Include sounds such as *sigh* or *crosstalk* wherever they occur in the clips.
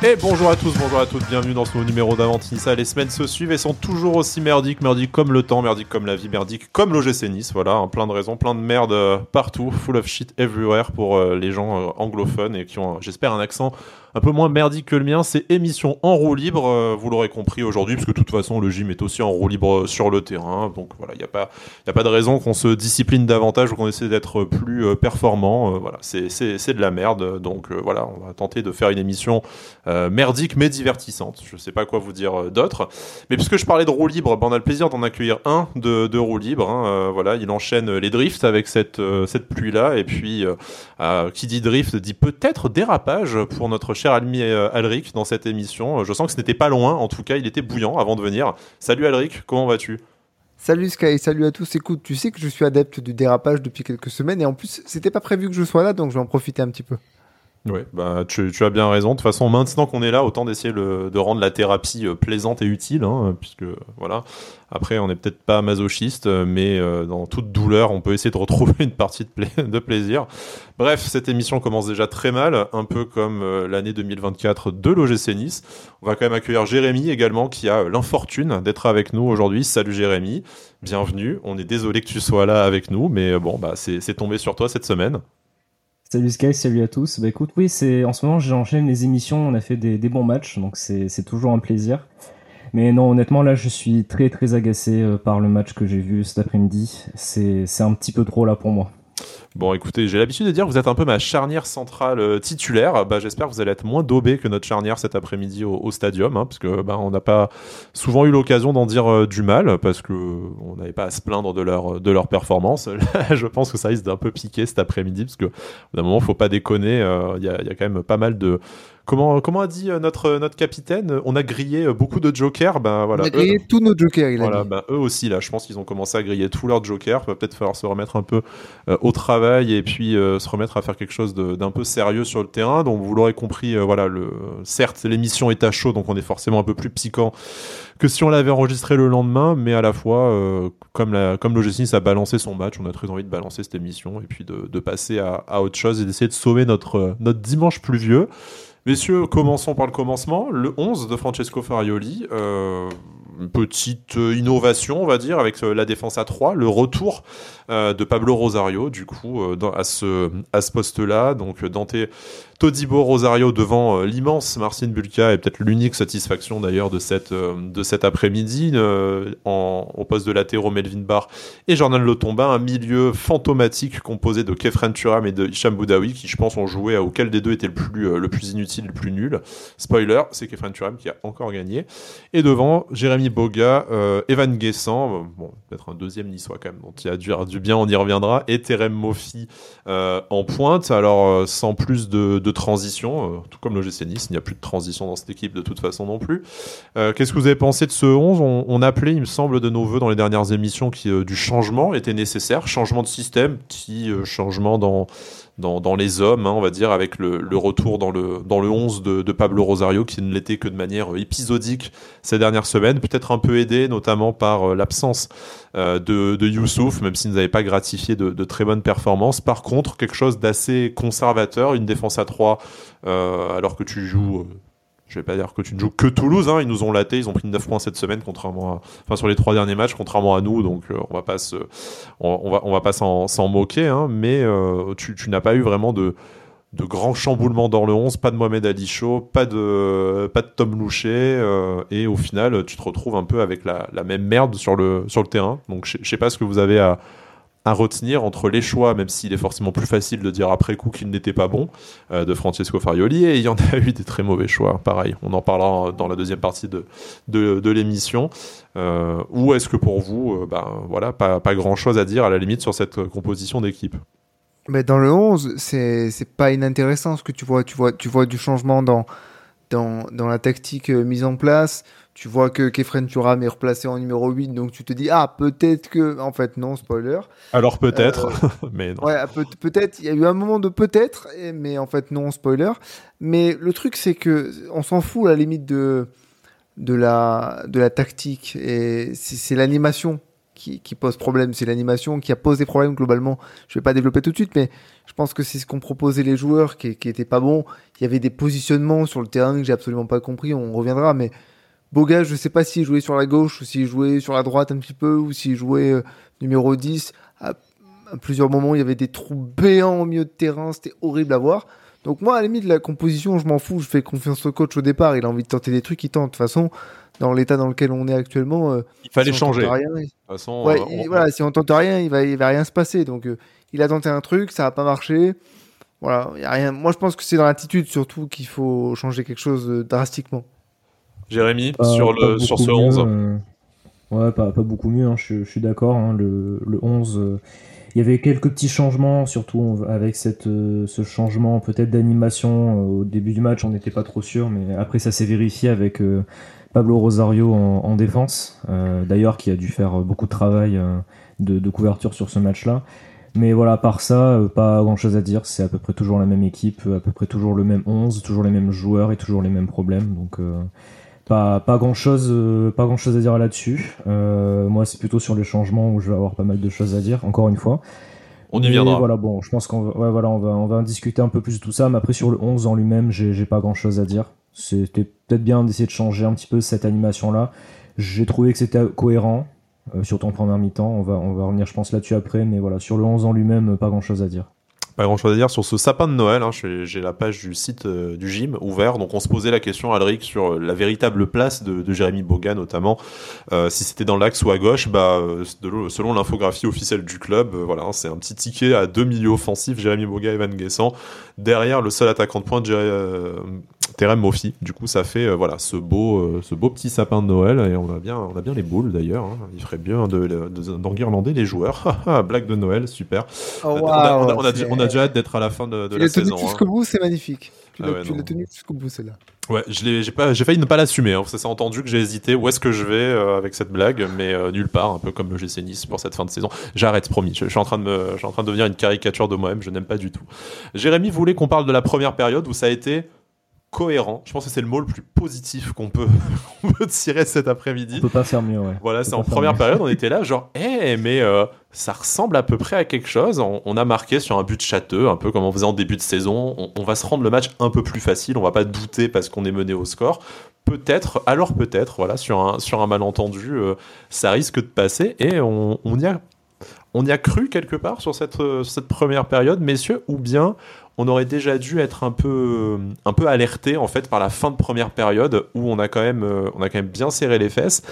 Et bonjour à tous, bonjour à toutes, bienvenue dans ce nouveau numéro d'Avantinissa. Les semaines se suivent et sont toujours aussi merdiques, merdiques comme le temps, merdiques comme la vie, merdiques comme l'OGC Nice. Voilà, hein, plein de raisons, plein de merde euh, partout, full of shit everywhere pour euh, les gens euh, anglophones et qui ont, j'espère, un accent un peu moins merdique que le mien. C'est émission en roue libre, vous l'aurez compris aujourd'hui, parce que de toute façon, le gym est aussi en roue libre sur le terrain. Donc voilà, il n'y a, pas, a pas de raison qu'on se discipline davantage ou qu'on essaie d'être plus performant. voilà, c'est de la merde. Donc voilà, on va tenter de faire une émission merdique mais divertissante. Je sais pas quoi vous dire d'autre. Mais puisque je parlais de roue libre, ben, on a le plaisir d'en accueillir un de, de roue libre. Hein. voilà, il enchaîne les drifts avec cette, cette pluie-là. Et puis, qui dit drift dit peut-être dérapage pour notre cher ami Alric dans cette émission. Je sens que ce n'était pas loin. En tout cas, il était bouillant avant de venir. Salut Alric, comment vas-tu? Salut Sky, salut à tous. Écoute, tu sais que je suis adepte du dérapage depuis quelques semaines et en plus, c'était pas prévu que je sois là, donc je vais en profiter un petit peu. Oui, bah, tu, as bien raison. De toute façon, maintenant qu'on est là, autant d'essayer de rendre la thérapie euh, plaisante et utile, hein, puisque voilà. Après, on n'est peut-être pas masochiste, mais euh, dans toute douleur, on peut essayer de retrouver *laughs* une partie de, de, plaisir. Bref, cette émission commence déjà très mal, un peu comme euh, l'année 2024 de l'OGC Nice. On va quand même accueillir Jérémy également, qui a l'infortune d'être avec nous aujourd'hui. Salut Jérémy, bienvenue. On est désolé que tu sois là avec nous, mais bon, bah, c'est tombé sur toi cette semaine. Salut Sky, salut à tous. Bah écoute, oui, c'est en ce moment j'enchaîne les émissions, on a fait des, bons matchs, donc c'est toujours un plaisir. Mais non, honnêtement, là, je suis très très agacé euh, par le match que j'ai vu cet après-midi. C'est un petit peu trop là pour moi. Bon, écoutez, j'ai l'habitude de dire que vous êtes un peu ma charnière centrale euh, titulaire. Bah, j'espère que vous allez être moins daubé que notre charnière cet après-midi au, stadium, hein, parce que bah, on n'a pas souvent eu l'occasion d'en dire euh, du mal, parce que on n'avait pas à se plaindre de leur de leur performance. *laughs* Je pense que ça risque d'un peu piquer cet après-midi, parce que d'un moment, faut pas déconner. Euh, il y a quand même pas mal de Comment, comment a dit notre, notre capitaine On a grillé beaucoup de jokers. Ben, voilà, on a grillé tous nos jokers, il voilà, Ben, eux aussi, là, je pense qu'ils ont commencé à griller tous leurs jokers. Il va peut-être falloir se remettre un peu au travail et puis euh, se remettre à faire quelque chose d'un peu sérieux sur le terrain. Donc vous l'aurez compris, euh, voilà, le, certes l'émission est à chaud, donc on est forcément un peu plus piquant que si on l'avait enregistré le lendemain, mais à la fois, euh, comme, la, comme l'OGC a balancé son match, on a très envie de balancer cette émission et puis de, de passer à, à, autre chose et d'essayer de sauver notre, notre dimanche pluvieux. Messieurs, commençons par le commencement. Le 11 de Francesco Farioli. Euh, petite innovation, on va dire, avec la défense à 3, le retour euh, de Pablo Rosario, du coup, euh, à ce, à ce poste-là. Donc, Dante Todibo Rosario devant euh, l'immense Marcin Bulka est peut-être l'unique satisfaction d'ailleurs de, cette, euh, de cet après-midi euh, au poste de latéraux Melvin Barr et Jordan Lotomba, un milieu fantomatique composé de Kefren Turam et de Hicham Boudaoui qui je pense ont joué à auquel des deux était le plus, le plus inutile, le plus nul. Spoiler, c'est Kefren Turam qui a encore gagné. Et devant, Jérémy Boga, Evan Guessant, bon, peut-être un deuxième niçois quand même, dont il a dû, du bien, on y reviendra, et Terem Mofi en pointe, alors sans plus de transition, euh, tout comme le GC Nice, il n'y a plus de transition dans cette équipe de toute façon non plus. Euh, qu'est-ce que vous avez pensé de ce 11 on, appelait, il me semble, de nos voeux dans les dernières émissions qui, euh, du changement était nécessaire, changement de système, petit changement dans dans, les hommes, hein, on va dire, avec le, retour dans le, dans le 11 de, Pablo Rosario, qui ne l'était que de manière épisodique ces dernières semaines, peut-être un peu aidé notamment par euh, l'absence euh, de, Youssouf, même s'il nous avait pas gratifié de, très bonnes performances. Par contre, quelque chose d'assez conservateur, une défense à 3, euh, alors que tu joues je vais pas dire que tu ne joues que Toulouse, hein, ils nous ont laté, ils ont pris 9 points cette semaine, contrairement à, enfin sur les trois derniers matchs, contrairement à nous, donc euh, on va pas se, on, va, on va pas s'en moquer, hein, mais euh, tu, n'as pas eu vraiment de, de grands chamboulements dans le 11, pas de Mohamed Ali pas de, pas de Tom Louchet, euh, et au final, tu te retrouves un peu avec la, la même merde sur le, sur le terrain. Donc je sais pas ce que vous avez à, à retenir entre les choix, même s'il est forcément plus facile de dire après coup qu'il n'était pas bon, euh, de Francesco Farioli, et il y en a *laughs* eu des très mauvais choix, pareil, on en parlera dans la deuxième partie de, de, l'émission. Euh, ou est-ce que pour vous, euh, ben, voilà, pas, pas grand-chose à dire à la limite sur cette composition d'équipe? Mais dans le 11, c'est pas inintéressant ce que tu vois. Tu vois, tu vois du changement dans, dans, dans la tactique mise en place tu vois que Kefren Turam est replacé en numéro 8, donc tu te dis, ah, peut-être que, en fait, non, spoiler. Alors peut-être, euh, *laughs* mais non. Ouais, peut-être, il y a eu un moment de peut-être, mais en fait, non, spoiler. Mais le truc, c'est que on s'en fout à la limite de, de, la, de la tactique, et c'est l'animation qui, qui pose problème, c'est l'animation qui a posé problème globalement. Je vais pas développer tout de suite, mais je pense que c'est ce qu'ont proposé les joueurs qui, qui était pas bon. Il y avait des positionnements sur le terrain que j'ai absolument pas compris. On reviendra, mais Boga, je sais pas s'il jouait sur la gauche ou s'il jouait sur la droite un petit peu ou s'il jouait euh, numéro 10. À, à, plusieurs moments, il y avait des trous béants au milieu de terrain. C'était horrible à voir. Donc moi, à la limite, la composition, je m'en fous. Je fais confiance au coach au départ. Il a envie de tenter des trucs, il tente. De toute façon, dans l'état dans lequel on est actuellement, euh, il fallait si changer. Rien, de toute façon, ouais, euh, il, on- voilà, si on tente rien, il va, il va rien se passer. Donc, euh, il a tenté un truc, ça a pas marché. Voilà, il y a rien. Moi, je pense que c'est dans l'attitude surtout qu'il faut changer quelque chose drastiquement. Jérémy, Pas- sur, pas le, sur ce mieux, 11. euh, Ouais, pas, pas beaucoup mieux, hein, je, je suis d'accord. hein, le, le 11, euh, il y avait quelques petits changements, surtout avec cette, euh, ce changement peut-être d'animation. euh, au début du match, on n'était pas trop sûr, mais après, ça s'est vérifié avec Pablo Rosario en, en défense, d'ailleurs, qui a dû faire beaucoup de travail de, de couverture sur ce match-là. Mais voilà, à part ça, pas grand chose à dire. C'est à peu près toujours la même équipe, à peu près toujours le même 11, toujours les mêmes joueurs et toujours les mêmes problèmes. Donc, pas, pas grand chose, pas grand chose à dire là-dessus. Euh, moi, c'est plutôt sur les changements où je vais avoir pas mal de choses à dire. Encore une fois. On y viendra. Voilà, bon, je pense qu'on va, ouais, voilà, on va, on va en discuter un peu plus de tout ça. Mais après, sur le 11 en lui-même, j'ai pas grand chose à dire. C'était peut-être bien d'essayer de changer un petit peu cette animation-là. J'ai trouvé que c'était cohérent, euh, surtout en première mi-temps. On va, on va revenir, je pense, là-dessus après. Mais voilà, sur le 11 en lui-même, pas grand chose à dire. Pas grand chose à dire sur ce sapin de Noël. hein. J'ai la page du site euh, du gym ouvert. Donc on se posait la question, Alric, sur euh, la véritable place de, de Jérémy Boga, notamment. Euh, si c'était dans l'axe ou à gauche, bah, de selon l'infographie officielle du club, euh, voilà, hein, c'est un petit ticket à deux milieux offensifs, Jérémy Boga et Van Guessant. Derrière, le seul attaquant de pointe, Terem Moffi. Du coup, ça fait voilà ce beau, ce beau petit sapin de Noël. Et on a bien, on a bien les boules d'ailleurs. hein. Il ferait bien de- de- d'enguirlander les joueurs. *laughs* Blague de Noël, super. Oh, on, a, on a- on a- on a déjà hâte d'être à la fin de, de Tu la l'as tenu saison. hein. jusqu'au bout, c'est magnifique. Tu Ah l'as ouais, tu non. l'as tenu jusqu'au bout, celle-là. Ouais, je l'ai, j'ai pas, j'ai failli ne pas l'assumer. Hein. Ça s'est entendu que j'ai hésité. Où est-ce que je vais euh, avec cette blague? Mais euh, nulle part, un peu comme le GC Nice pour cette fin de saison. J'arrête, promis. Je, je suis en train de me, je suis en train de devenir une caricature de moi-même. Je n'aime pas du tout. Jérémy voulait qu'on parle de la première période où ça a été cohérent? Je pense que c'est le mot le plus positif qu'on peut, *laughs* qu'on peut tirer cet après-midi. On peut pas faire mieux, ouais. Voilà, c'est en première mieux. période, on était là, genre, eh, mais euh, ça ressemble à peu près à quelque chose. On, a marqué sur un but châteux, un peu comme on faisait en début de saison. On, va se rendre le match un peu plus facile, on va pas douter parce qu'on est mené au score. Peut-être, alors peut-être, voilà, sur un, sur un malentendu, euh, ça risque de passer et on, on y a. On y a cru quelque part sur cette, euh, cette première période, messieurs, ou bien on aurait déjà dû être un peu, un alerté en fait par la fin de première période où on a quand même, euh, bien serré les fesses.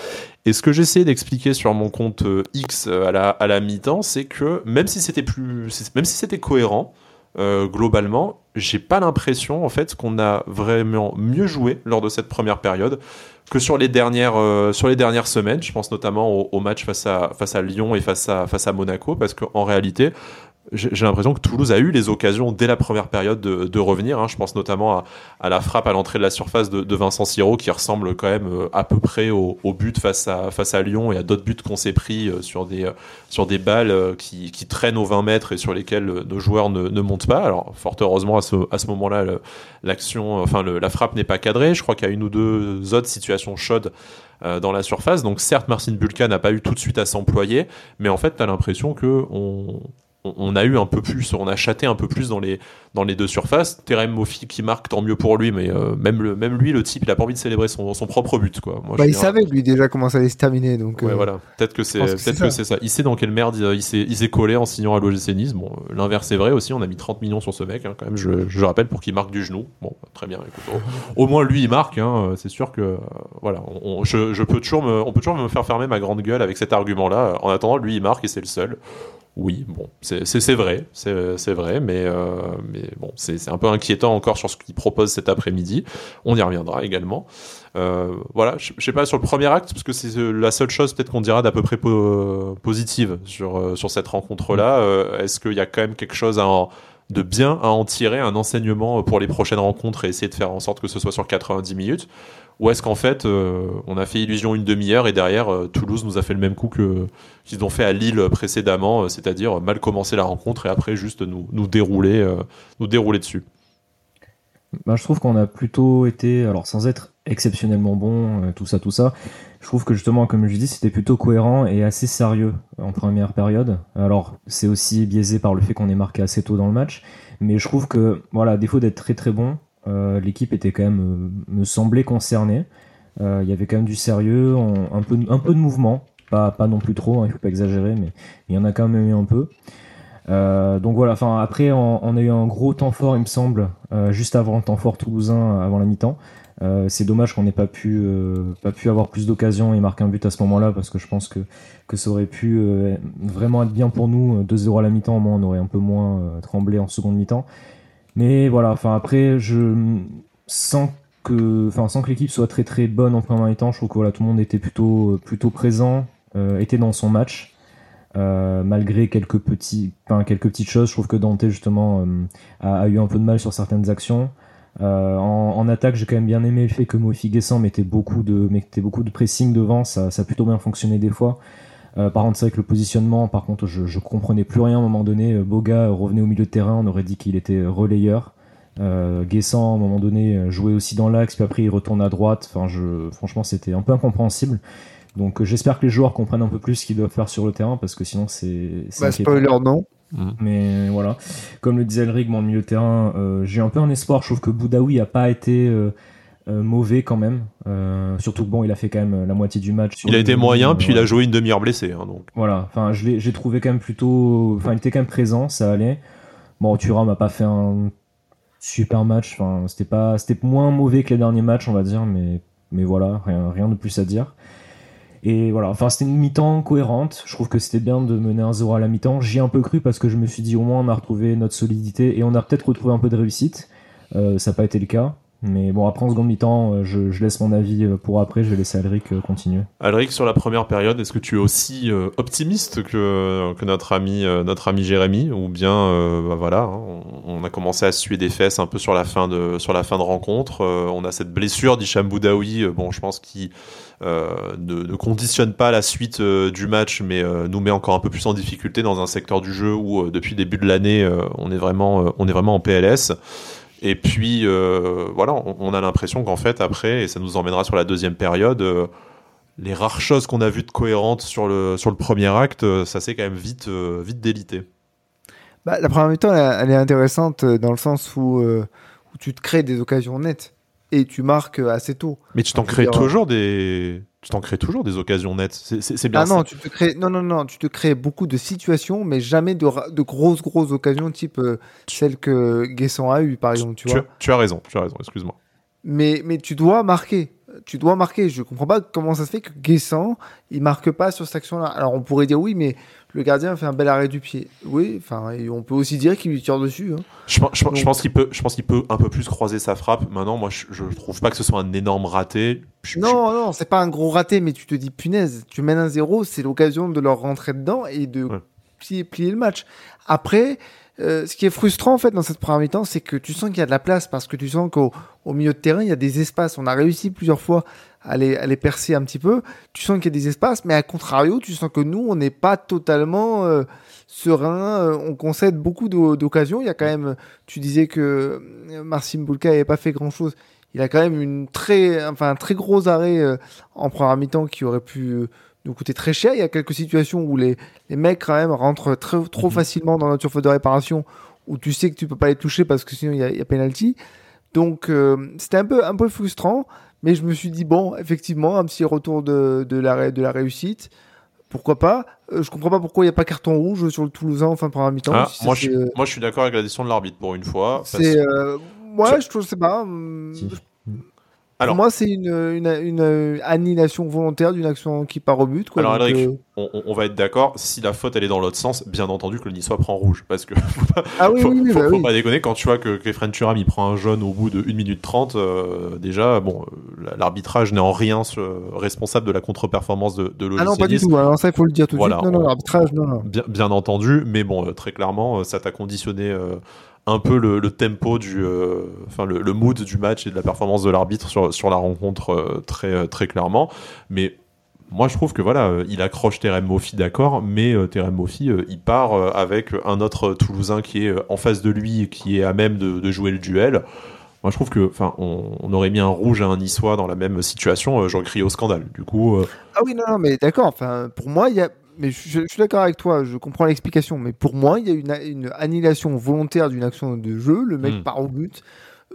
Et ce que j'essayais d'expliquer sur mon compte euh, X euh, à la, mi-temps, c'est que même si c'était plus, même si c'était cohérent, euh, globalement, j'ai pas l'impression en fait qu'on a vraiment mieux joué lors de cette première période que sur les dernières, semaines. Je pense notamment au, match face à, Lyon et face à Monaco, parce qu'en réalité, j'ai l'impression que Toulouse a eu les occasions dès la première période de, revenir. hein. Je pense notamment à, la frappe à l'entrée de la surface de, Vincent Siro qui ressemble quand même euh, à peu près au, but face à, face à Lyon et à d'autres buts qu'on s'est pris euh, sur des, euh, sur des balles qui, qui traînent aux 20 mètres et sur lesquelles nos joueurs ne, montent pas. Alors, fort heureusement, à ce, à ce moment-là, l'action, enfin, la frappe n'est pas cadrée. Je crois qu'il y a une ou deux autres situations chaudes dans la surface. Donc, certes, Marcin Bulka n'a pas eu tout de suite à s'employer, mais en fait, tu as l'impression que on, on- a eu un peu plus, on a châté un peu plus dans les, dans les deux surfaces. Terem Moffi qui marque, tant mieux pour lui, mais euh, même, le, même lui, le type, il a pas envie de célébrer son, son propre but. Quoi. Moi, Bah, il savait lui déjà comment ça allait se terminer. Donc, Ouais, euh, voilà. Peut-être que c'est ça. c'est ça. Il sait dans quelle merde il, il s'est collé en signant à l'OGC Nice. Bon, euh, l'inverse est vrai aussi. On a mis 30 millions sur ce mec, hein, quand même. Je, je rappelle pour qu'il marque du genou. Bon, très bien. écoute, au, au moins lui, il marque. Hein, c'est sûr que voilà. On- je, je peux toujours me, on peut toujours me faire fermer ma grande gueule avec cet argument-là. En attendant, lui, il marque et c'est le seul. Oui, bon, c'est vrai, c'est vrai, mais, euh, mais bon, c'est un peu inquiétant encore sur ce qu'il propose cet après-midi. On y reviendra également. Euh, voilà, je je sais pas sur le premier acte, parce que c'est euh, la seule chose peut-être qu'on dira d'à peu près po- positive sur, sur cette rencontre-là. Euh, Est-ce qu'il y a quand même quelque chose à en- de bien à en tirer, un enseignement pour les prochaines rencontres et essayer de faire en sorte que ce soit sur 90 minutes? Ou est-ce qu'en fait, euh, on a fait illusion une demi-heure et derrière, euh, Toulouse nous a fait le même coup que qu'ils ont fait à Lille précédemment, euh, c'est-à-dire mal commencer la rencontre et après juste nous, dérouler, euh, nous dérouler dessus bah, je trouve qu'on a plutôt été, alors sans être exceptionnellement bon, euh, tout ça, tout ça, je trouve que justement, comme je dis, c'était plutôt cohérent et assez sérieux en première période. Alors, c'est aussi biaisé par le fait qu'on est marqué assez tôt dans le match, mais je trouve que, voilà, défaut d'être très très bon, euh, l'équipe était quand même, euh, me semblait concernée. Il y avait quand même du sérieux, un, peu, de mouvement, pas, pas non plus trop, hein, il faut pas exagérer, mais il y en a quand même eu un peu. Euh, donc voilà, après on, a eu un gros temps fort il me semble, euh, juste avant le temps fort toulousain, avant la mi-temps. Euh, c'est dommage qu'on n'ait pas pu pas pu avoir plus d'occasions et marquer un but à ce moment-là parce que je pense que que ça aurait pu vraiment être bien pour nous 2-0 à la mi-temps au moins on aurait un peu moins tremblé en seconde mi-temps. Mais voilà, enfin après sans que l'équipe soit très très bonne en première mi-temps, je trouve que tout le monde était plutôt plutôt présent, était dans son match. Euh, malgré quelques petits, quelques petites choses, je trouve que Dante justement euh, a, eu un peu de mal sur certaines actions. Euh, en, attaque, j'ai quand même bien aimé le fait que Mofi Guessant mettait beaucoup de, mettait beaucoup de pressing devant, ça, ça a plutôt bien fonctionné des fois. Par contre, c'est vrai que le positionnement, par contre, je, je comprenais plus rien à un moment donné. Boga revenait au milieu de terrain, on aurait dit qu'il était relayeur. Euh, Guessant, à un moment donné, jouait aussi dans l'axe, puis après il retourne à droite. Enfin, je, franchement, c'était un peu incompréhensible. Donc euh, j'espère que les joueurs comprennent un peu plus ce qu'ils doivent faire sur le terrain parce que sinon c'est. Bah, spoiler, non. Mm. Mais voilà, comme le disait Elric, mon milieu de terrain, euh, j'ai un peu un espoir. Je trouve que Boudaoui a pas été euh, mauvais quand même. surtout que bon, il a fait quand même la moitié du match. Il a été moyen, puis il a joué une demi-heure blessé. Hein, donc. Voilà, enfin, j'ai trouvé quand même plutôt. Enfin, il était quand même présent, ça allait. Bon, Thuram a pas fait un super match. Enfin, c'était pas, c'était moins mauvais que les derniers matchs, on va dire, mais mais voilà, rien, rien de plus à dire. Et voilà, enfin c'était une mi-temps cohérente. Je trouve que c'était bien de mener un 0 à la mi-temps. J'y ai un peu cru parce que je me suis dit au moins on a retrouvé notre solidité et on a peut-être retrouvé un peu de réussite. Euh, ça n'a pas été le cas. Mais bon, après en seconde mi-temps, euh, je, laisse mon avis euh, pour après. Je vais laisser Alric continuer. Alric, sur la première période, est-ce que tu es aussi optimiste que, que notre, ami, notre ami Jérémy? Ou bien, bah voilà, hein, on, a commencé à suer des fesses un peu sur la fin de, sur la fin de rencontre. on a cette blessure d'Hicham Boudaoui, bon, je pense qu'il euh, ne, conditionne pas la suite euh, du match, mais euh, nous met encore un peu plus en difficulté dans un secteur du jeu où depuis le début de l'année, on on est vraiment en PLS. Et puis voilà, on, a l'impression qu'en fait après, et ça nous emmènera sur la deuxième période les rares choses qu'on a vues de cohérentes sur le, sur le premier acte, ça s'est quand même vite, vite délité. Bah, la première mi-temps, elle, est intéressante dans le sens où, tu te crées des occasions nettes et tu marques assez tôt. Mais tu t'en crées toujours des tu t'en crées toujours des occasions nettes. C'est bien. Ah non, tu te crées non non non, tu te crées beaucoup de situations, mais jamais de, de grosses grosses occasions type euh, celle que Guessant a eu par exemple. Tu, vois. tu as raison, tu as raison. Excuse-moi. Mais mais tu dois marquer. Tu dois marquer. Je comprends pas comment ça se fait que Guessant il marque pas sur cette action-là. Alors on pourrait dire oui, mais le gardien fait un bel arrêt du pied. Oui, enfin, on peut aussi dire qu'il lui tire dessus. Hein. Je, pense qu'il peut, je pense qu'il peut un peu plus croiser sa frappe. Maintenant, moi, je, je trouve pas que ce soit un énorme raté. non, non, c'est pas un gros raté, mais tu te dis punaise, tu mènes un zéro, c'est l'occasion de leur rentrer dedans et de plier, plier le match. Après, euh, ce qui est frustrant en fait dans cette première mi-temps, c'est que tu sens qu'il y a de la place parce que tu sens qu'au au milieu de terrain, il y a des espaces. On a réussi plusieurs fois à les, à les percer un petit peu. Tu sens qu'il y a des espaces, mais à contrario, tu sens que nous, on n'est pas totalement euh, serein. Euh, on concède beaucoup d'occasions. Il y a quand même, tu disais que Marcin Bulka n'avait pas fait grand-chose. Il a quand même une très, enfin, un très gros arrêt en première mi-temps qui aurait pu nous coûter très cher. Il y a quelques situations où les, les mecs quand même rentrent très, trop mhm. facilement dans notre surface de réparation où tu sais que tu peux pas les toucher parce que sinon il y a, il y a penalty. Donc euh, c'était un peu un peu frustrant, mais je me suis dit bon, effectivement, un petit retour de, de la de la réussite. Pourquoi pas? Euh, Je comprends pas pourquoi il n'y a pas carton rouge sur le Toulousain en fin de première mi-temps. Ah, moi, je, euh, moi, je suis d'accord avec la décision de l'arbitre pour une fois. C'est ouais, je trouve c'est pas. Hum, alors, Pour moi, c'est une, une, une, annihilation volontaire d'une action qui part au but. Quoi, alors, euh, on, va être d'accord, si la faute elle est dans l'autre sens, bien entendu que le Niçois prend rouge. Parce que *laughs* faut pas, ah oui, faut, oui, faut, bah pas déconner, quand tu vois que Kefren Turam il prend un jaune au bout de 1 minute 30, euh, déjà, bon, euh, l'arbitrage n'est en rien responsable de la contre-performance de, de Ah non, pas du tout, alors ça il faut le dire tout de suite. Non, non, l'arbitrage, non, non. Bien, bien, entendu, mais bon, très clairement, ça t'a conditionné un peu le, tempo du, euh, enfin le, mood du match et de la performance de l'arbitre sur, sur la rencontre euh, très, euh, très clairement. Mais moi, je trouve que voilà, il accroche Terem Moffi, d'accord, mais Terem Moffi, il part avec un autre Toulousain qui est en face de lui, qui est à même de, jouer le duel. Moi, je trouve que, enfin, on, aurait mis un rouge à un niçois dans la même situation, euh, j'aurais crié au scandale. Du coup. Euh, ah oui, non, non mais d'accord. Enfin, pour moi, il y a. Mais je, suis d'accord avec toi, je comprends l'explication. Mais pour moi, il y a une, une annulation volontaire d'une action de jeu. Le mec hmm. part au but.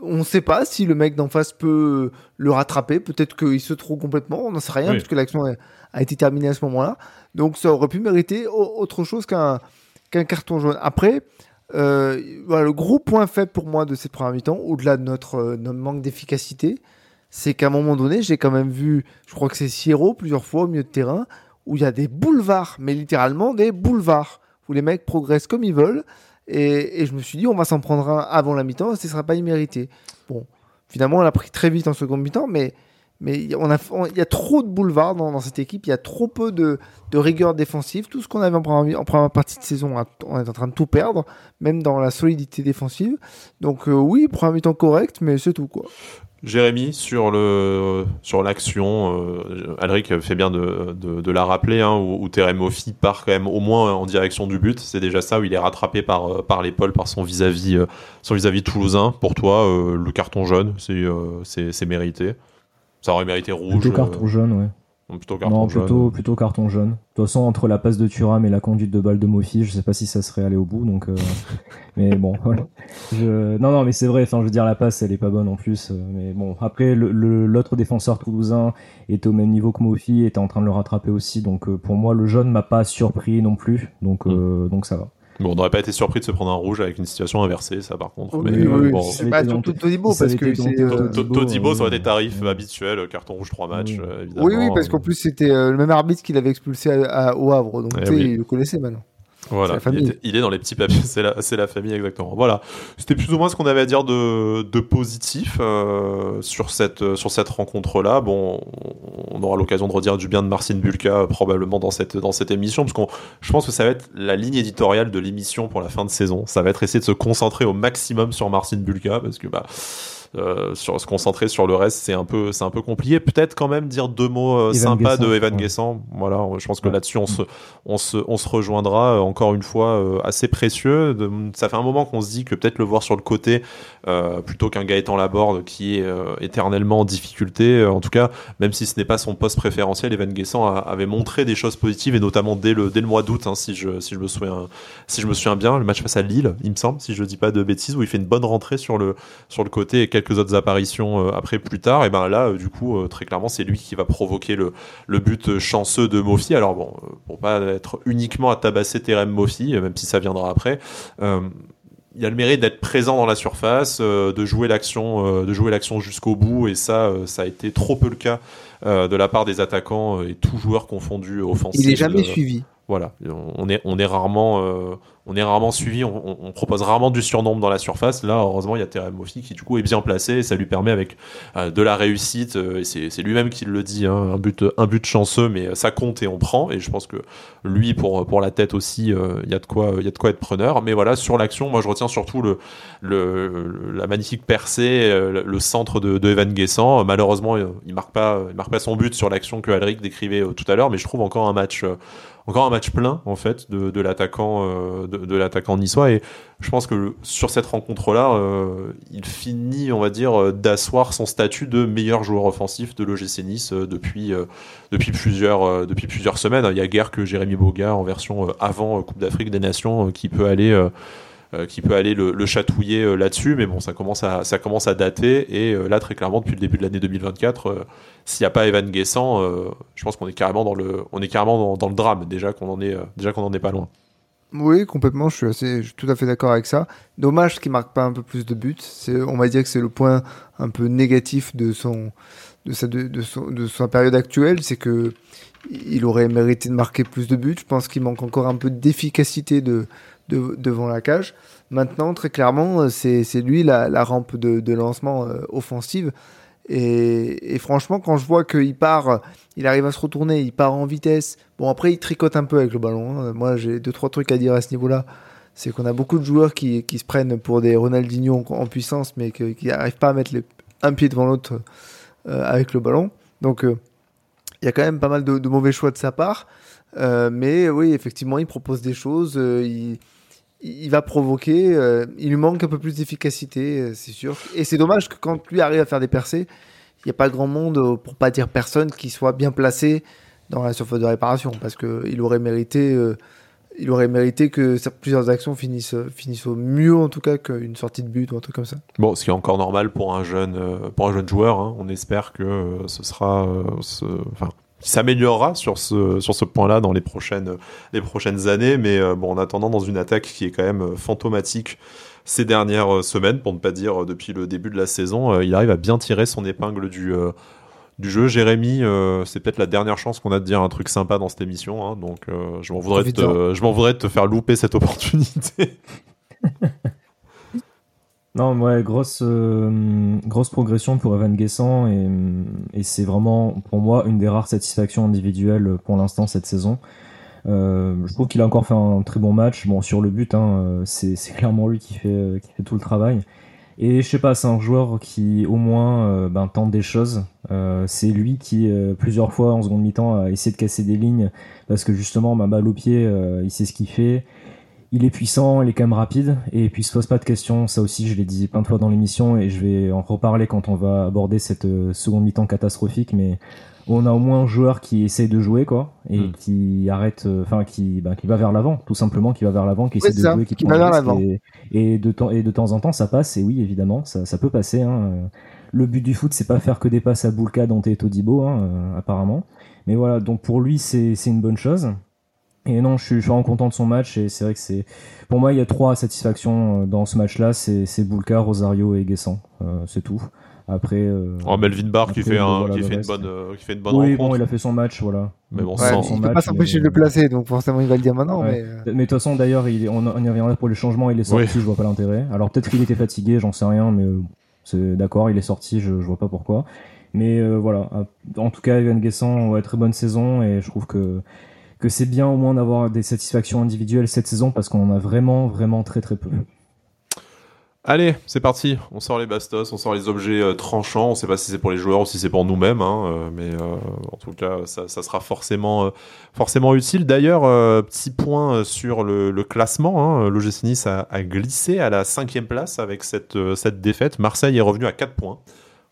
On ne sait pas si le mec d'en face peut le rattraper. Peut-être qu'il se trouve complètement. On n'en sait rien, puisque l'action a, été terminée à ce moment-là. Donc ça aurait pu mériter autre chose qu'un carton jaune. Après, euh, voilà, le gros point faible pour moi de cette première mi-temps, au-delà de notre, euh, notre manque d'efficacité, c'est qu'à un moment donné, j'ai quand même vu, je crois que c'est Sierro plusieurs fois au milieu de terrain, où il y a des boulevards, mais littéralement des boulevards, où les mecs progressent comme ils veulent. Et, je me suis dit, on va s'en prendre un avant la mi-temps, ce ne sera pas immérité. Bon, finalement, on l'a pris très vite en seconde mi-temps, mais il y a trop de boulevards dans, cette équipe, il y a trop peu de, rigueur défensive. Tout ce qu'on avait en première, partie de saison, on est en train de tout perdre, même dans la solidité défensive. Donc euh, oui, premier mi-temps correct, mais c'est tout quoi. Jérémy, sur le sur l'action, euh, Alric fait bien de, la rappeler, hein, où, où Terem part quand même au moins en direction du but. C'est déjà ça où il est rattrapé par euh, par l'épaule par son vis-à-vis son vis-à-vis toulousain. Pour toi, le carton jaune, c'est c'est mérité. Ça aurait mérité rouge. Plutôt carton euh, jaune, ouais. Plutôt carton non, plutôt, plutôt carton jaune. De toute façon, entre la passe de Thuram et la conduite de balle de Mofi, je sais pas si ça serait allé au bout, donc. Euh, *laughs* mais bon, voilà. Je... Non, non, mais c'est vrai. Enfin, je veux dire, la passe, elle est pas bonne en plus. Euh, mais bon, après, l'autre défenseur toulousain était au même niveau que Mofi, était en train de le rattraper aussi. Donc, pour moi, le jaune m'a pas surpris non plus. Donc, mm. donc ça va. Bon, on n'aurait pas été surpris de se prendre un rouge avec une situation inversée, ça par contre. mais, oui, bon. c'est pas tout Todibo parce que c'est euh, Todibo, ça aurait été tarif habituel, carton rouge 3 matchs, euh, évidemment. Oui, oui, parce qu'en plus c'était euh, le même arbitre qui l'avait expulsé au Havre, donc eh tu sais, il le connaissait maintenant. Voilà, il, est dans les petits papiers, *laughs* c'est la, la, famille exactement. Voilà, c'était plus ou moins ce qu'on avait à dire de, de positif euh, sur cette, sur cette rencontre-là. Bon, on aura l'occasion de redire du bien de Marcin Bulka euh, probablement dans cette, dans cette émission, parce que je pense que ça va être la ligne éditoriale de l'émission pour la fin de saison. Ça va être essayer de se concentrer au maximum sur Marcin Bulka, parce que bah euh, sur se concentrer sur le reste, c'est un peu, c'est un peu compliqué. Peut-être quand même dire deux mots euh, sympas de Evan Guessant. Voilà, je pense que là-dessus on se, on se, on se rejoindra euh, encore une fois assez précieux. ça fait un moment qu'on se dit que peut-être le voir sur le côté plutôt qu'un Gaëtan Laborde qui est éternellement en difficulté. en tout cas, même si ce n'est pas son poste préférentiel, Evan Guessant avait montré des choses positives et notamment dès le, dès le mois d'août, hein, si je, si je me souviens, si je me souviens bien, le match face à Lille, il me semble, si je dis pas de bêtises, où il fait une bonne rentrée sur le, sur le côté et quelques autres apparitions euh, après plus tard, et ben là, euh, du coup, euh, très clairement, c'est lui qui va provoquer le, le but chanceux de Mofi. Alors bon, pour pas être uniquement à tabasser Terem Mofi, même si ça viendra après il a le mérite d'être présent dans la surface, de jouer l'action, de jouer l'action jusqu'au bout, et ça, ça a été trop peu le cas de la part des attaquants et tous joueurs confondus offensifs. Il n'est jamais suivi. Voilà, on est, on est rarement, suivi, on, propose rarement du surnombre dans la surface. Là, heureusement, il y a Terem Moffi qui du coup est bien placé et ça lui permet avec euh, de la réussite. Euh, c'est lui-même qui le dit, hein, un but, un but chanceux, mais ça compte et on prend. Et je pense que lui, pour la tête aussi, euh, il y a de quoi, il y a être preneur. Mais voilà, sur l'action, moi, je retiens surtout la magnifique percée, le, centre de, de, Evan Guessant. Malheureusement, il marque pas, il marque pas son but sur l'action que Alric décrivait tout à l'heure, mais je trouve encore un match encore un match plein en fait de, de l'attaquant euh, de, de l'attaquant niçois. Et je pense que sur cette rencontre là euh, il finit on va dire euh, d'asseoir son statut de meilleur joueur offensif de l'OGC Nice depuis depuis plusieurs depuis plusieurs semaines. Il y a guère que Jérémy Boga en version avant Coupe d'Afrique des Nations qui peut aller euh, qui peut aller le, chatouiller euh, là-dessus, mais bon, ça commence à, ça commence à dater. Et euh, là, très clairement, depuis le début de l'année 2024, s'il n'y a pas Evan Guessant, je pense qu'on est carrément dans le, on est carrément dans, le drame déjà qu'on en est, déjà qu'on en est pas loin. Oui, complètement. Je suis, assez, tout à fait d'accord avec ça. Dommage qu'il marque pas un peu plus de buts. On va dire que c'est le point un peu négatif de son, de sa, de, de, sa période actuelle, c'est que il aurait mérité de marquer plus de buts. Je pense qu'il manque encore un peu d'efficacité de, devant la cage. Maintenant, très clairement, c'est lui la, rampe de, lancement euh, offensive. Et, franchement, quand je vois qu'il part, il arrive à se retourner, il part en vitesse. Bon, après, il tricote un peu avec le ballon. Hein. Moi, j'ai deux, trois trucs à dire à ce niveau-là. C'est qu'on a beaucoup de joueurs qui, se prennent pour des Ronaldinho en, puissance, mais qui n'arrivent pas à mettre un pied devant l'autre euh, avec le ballon. Donc, euh, il y a quand même pas mal de, mauvais choix de sa part. Mais oui, effectivement, il propose des choses. il il va provoquer. euh, il lui manque un peu plus d'efficacité, euh, c'est sûr. Et c'est dommage que quand lui arrive à faire des percées, il n'y a pas grand monde, euh, pour pas dire personne, qui soit bien placé dans la surface de réparation, parce que il aurait mérité. euh, aurait mérité que plusieurs actions finissent, finissent au mieux en tout cas qu'une sortie de but ou un truc comme ça. Bon, ce qui est encore normal pour un jeune, euh, pour un jeune joueur. hein. On espère que euh, ce sera, euh, qu'il s'améliorera sur ce sur ce point-là dans les prochaines les prochaines années. Mais euh, bon, en attendant, dans une attaque qui est quand même euh, fantomatique ces dernières euh, semaines, pour ne pas dire depuis le début de la saison, il arrive à bien tirer son épingle du du jeu. Jérémy, euh, c'est peut-être la dernière chance qu'on a de dire un truc sympa dans cette émission, hein, donc euh, je m'en voudrais, te- je m'en voudrais de te faire louper cette opportunité. *laughs* Non, ouais, grosse, euh, grosse progression pour Evan Guessant et, c'est vraiment pour moi une des rares satisfactions individuelles pour l'instant cette saison. Euh, je trouve qu'il a encore fait un très bon match. Bon, sur le but, hein, euh, c'est *laughs* clairement lui qui fait, tout le travail. Et je sais pas, c'est un joueur qui au moins ben, tente des choses. C'est lui qui plusieurs fois en seconde mi-temps a essayé de casser des lignes parce que justement, ma balle au pied, il sait ce qu'il fait. Il est puissant, il est quand même rapide et puis il se pose pas de questions. Ça aussi, je l'ai dit plein de fois dans l'émission et je vais en reparler quand on va aborder cette euh, seconde mi-temps catastrophique. Mais on a au moins un joueur qui essaye de jouer quoi et Mm. qui arrête, euh, enfin qui, bah, qui va vers l'avant, tout simplement, qui va vers l'avant, qui essaie de ça, jouer, qui, qui prend va des vers risques et, et de temps et de temps en temps ça passe et oui évidemment ça, ça peut passer. Hein. Le but du foot c'est pas faire que des passes à Boulka, Dante et Todibo hein, euh, apparemment. Mais voilà donc pour lui c'est c'est une bonne chose. Et non, je suis, je suis vraiment content de son match et c'est vrai que c'est, pour moi, il y a trois satisfactions euh, dans ce match-là, c'est, c'est Boulka, Rosario et Guessant, euh, c'est tout. Après, euh, Oh, Melvin Barr qui fait, un, voilà, qui fait une bonne, euh, qui fait une bonne oui, rencontre. bon, il a fait son match, voilà. Mais bon, Il Ouais, sans- il peut pas s'empêcher de le placer, donc forcément il va le dire maintenant. Ouais. Mais, euh, Mais de toute façon, d'ailleurs, on, on y reviendra pour les changements. Il est sorti, Oui. je vois pas l'intérêt. Alors peut-être qu'il était fatigué, j'en sais rien, mais euh, c'est d'accord, il est sorti, je, je vois pas pourquoi. Mais euh, voilà, en tout cas, Evan Guessant, ouais, très bonne saison et je trouve que que c'est bien au moins d'avoir des satisfactions individuelles cette saison parce qu'on en a vraiment, vraiment très très peu. Allez, c'est parti. On sort les bastos, on sort les objets euh, tranchants. On sait pas si c'est pour les joueurs ou si c'est pour nous-mêmes, hein, euh, mais euh, en tout cas, ça, ça sera forcément, euh, forcément utile. D'ailleurs, euh, petit point sur le, le classement. Hein, L'OGC Nice a, a glissé à la cinquième place avec cette, euh, cette défaite. Marseille est revenu à 4 points.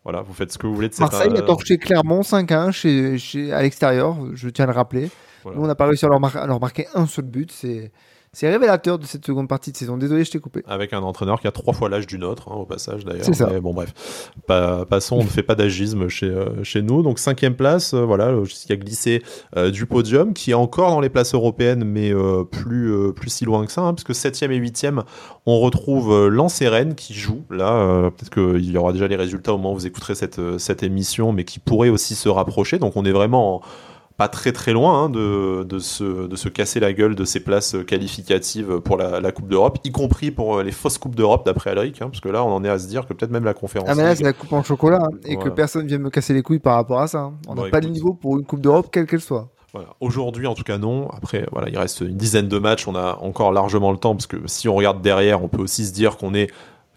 Voilà, vous faites ce que vous voulez de cette Marseille a torché Clermont 5-1 chez, chez, à l'extérieur, je tiens à le rappeler. Voilà. Nous, on n'a pas réussi à leur, mar- à leur marquer un seul but. C'est c'est révélateur de cette seconde partie de saison. Désolé, je t'ai coupé. Avec un entraîneur qui a trois fois l'âge du nôtre, hein, au passage d'ailleurs. C'est ça. Mais bon, bref. Pas- passons, on ne fait pas d'agisme chez, euh, chez nous. Donc, cinquième place, euh, voilà, qui a glissé euh, du podium, qui est encore dans les places européennes, mais euh, plus, plus si loin que ça, hein, puisque septième et huitième, on retrouve Lens et Rennes qui jouent. Là, peut-être qu'il y aura déjà les résultats au moment où vous écouterez cette, cette émission, mais qui pourraient aussi se rapprocher. Donc, on est vraiment. en- pas très très loin hein, de, de, se, de se casser la gueule de ces places qualificatives pour la, la Coupe d'Europe, y compris pour euh, les fausses Coupes d'Europe d'après Alric, hein, parce que là on en est à se dire que peut-être même la conférence. Ah, mais là, c'est la coupe en chocolat hein, et Voilà. que personne vienne me casser les couilles par rapport à ça. On n'a pas le écoute. niveau pour une Coupe d'Europe, quelle qu'elle soit. Voilà. Aujourd'hui, en tout cas, non. Après, voilà, il reste une dizaine de matchs. On a encore largement le temps parce que si on regarde derrière, on peut aussi se dire qu'on est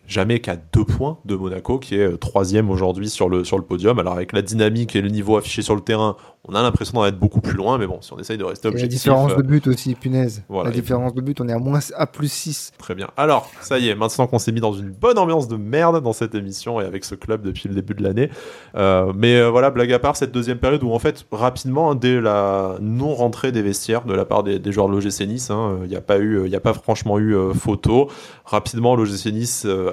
jamais qu'à deux points de Monaco, qui est euh, troisième aujourd'hui sur le, sur le podium. Alors, avec la dynamique et le niveau affiché sur le terrain, on a l'impression d'en être beaucoup plus loin. Mais bon, si on essaye de rester Et la objectif. différence euh, de but aussi, punaise. voilà. la différence de but, on est à moins à plus 6. Très bien. Alors, ça y est, maintenant qu'on s'est mis dans une bonne ambiance de merde dans cette émission et avec ce club depuis le début de l'année. Euh, mais euh, voilà, blague à part, cette deuxième période où en fait, rapidement, hein, dès la non-rentrée des vestiaires de la part des, des joueurs de l'OGC Nice, il n'y a pas eu, il n'y a pas franchement eu euh, photo. Rapidement, l'OGC Nice euh,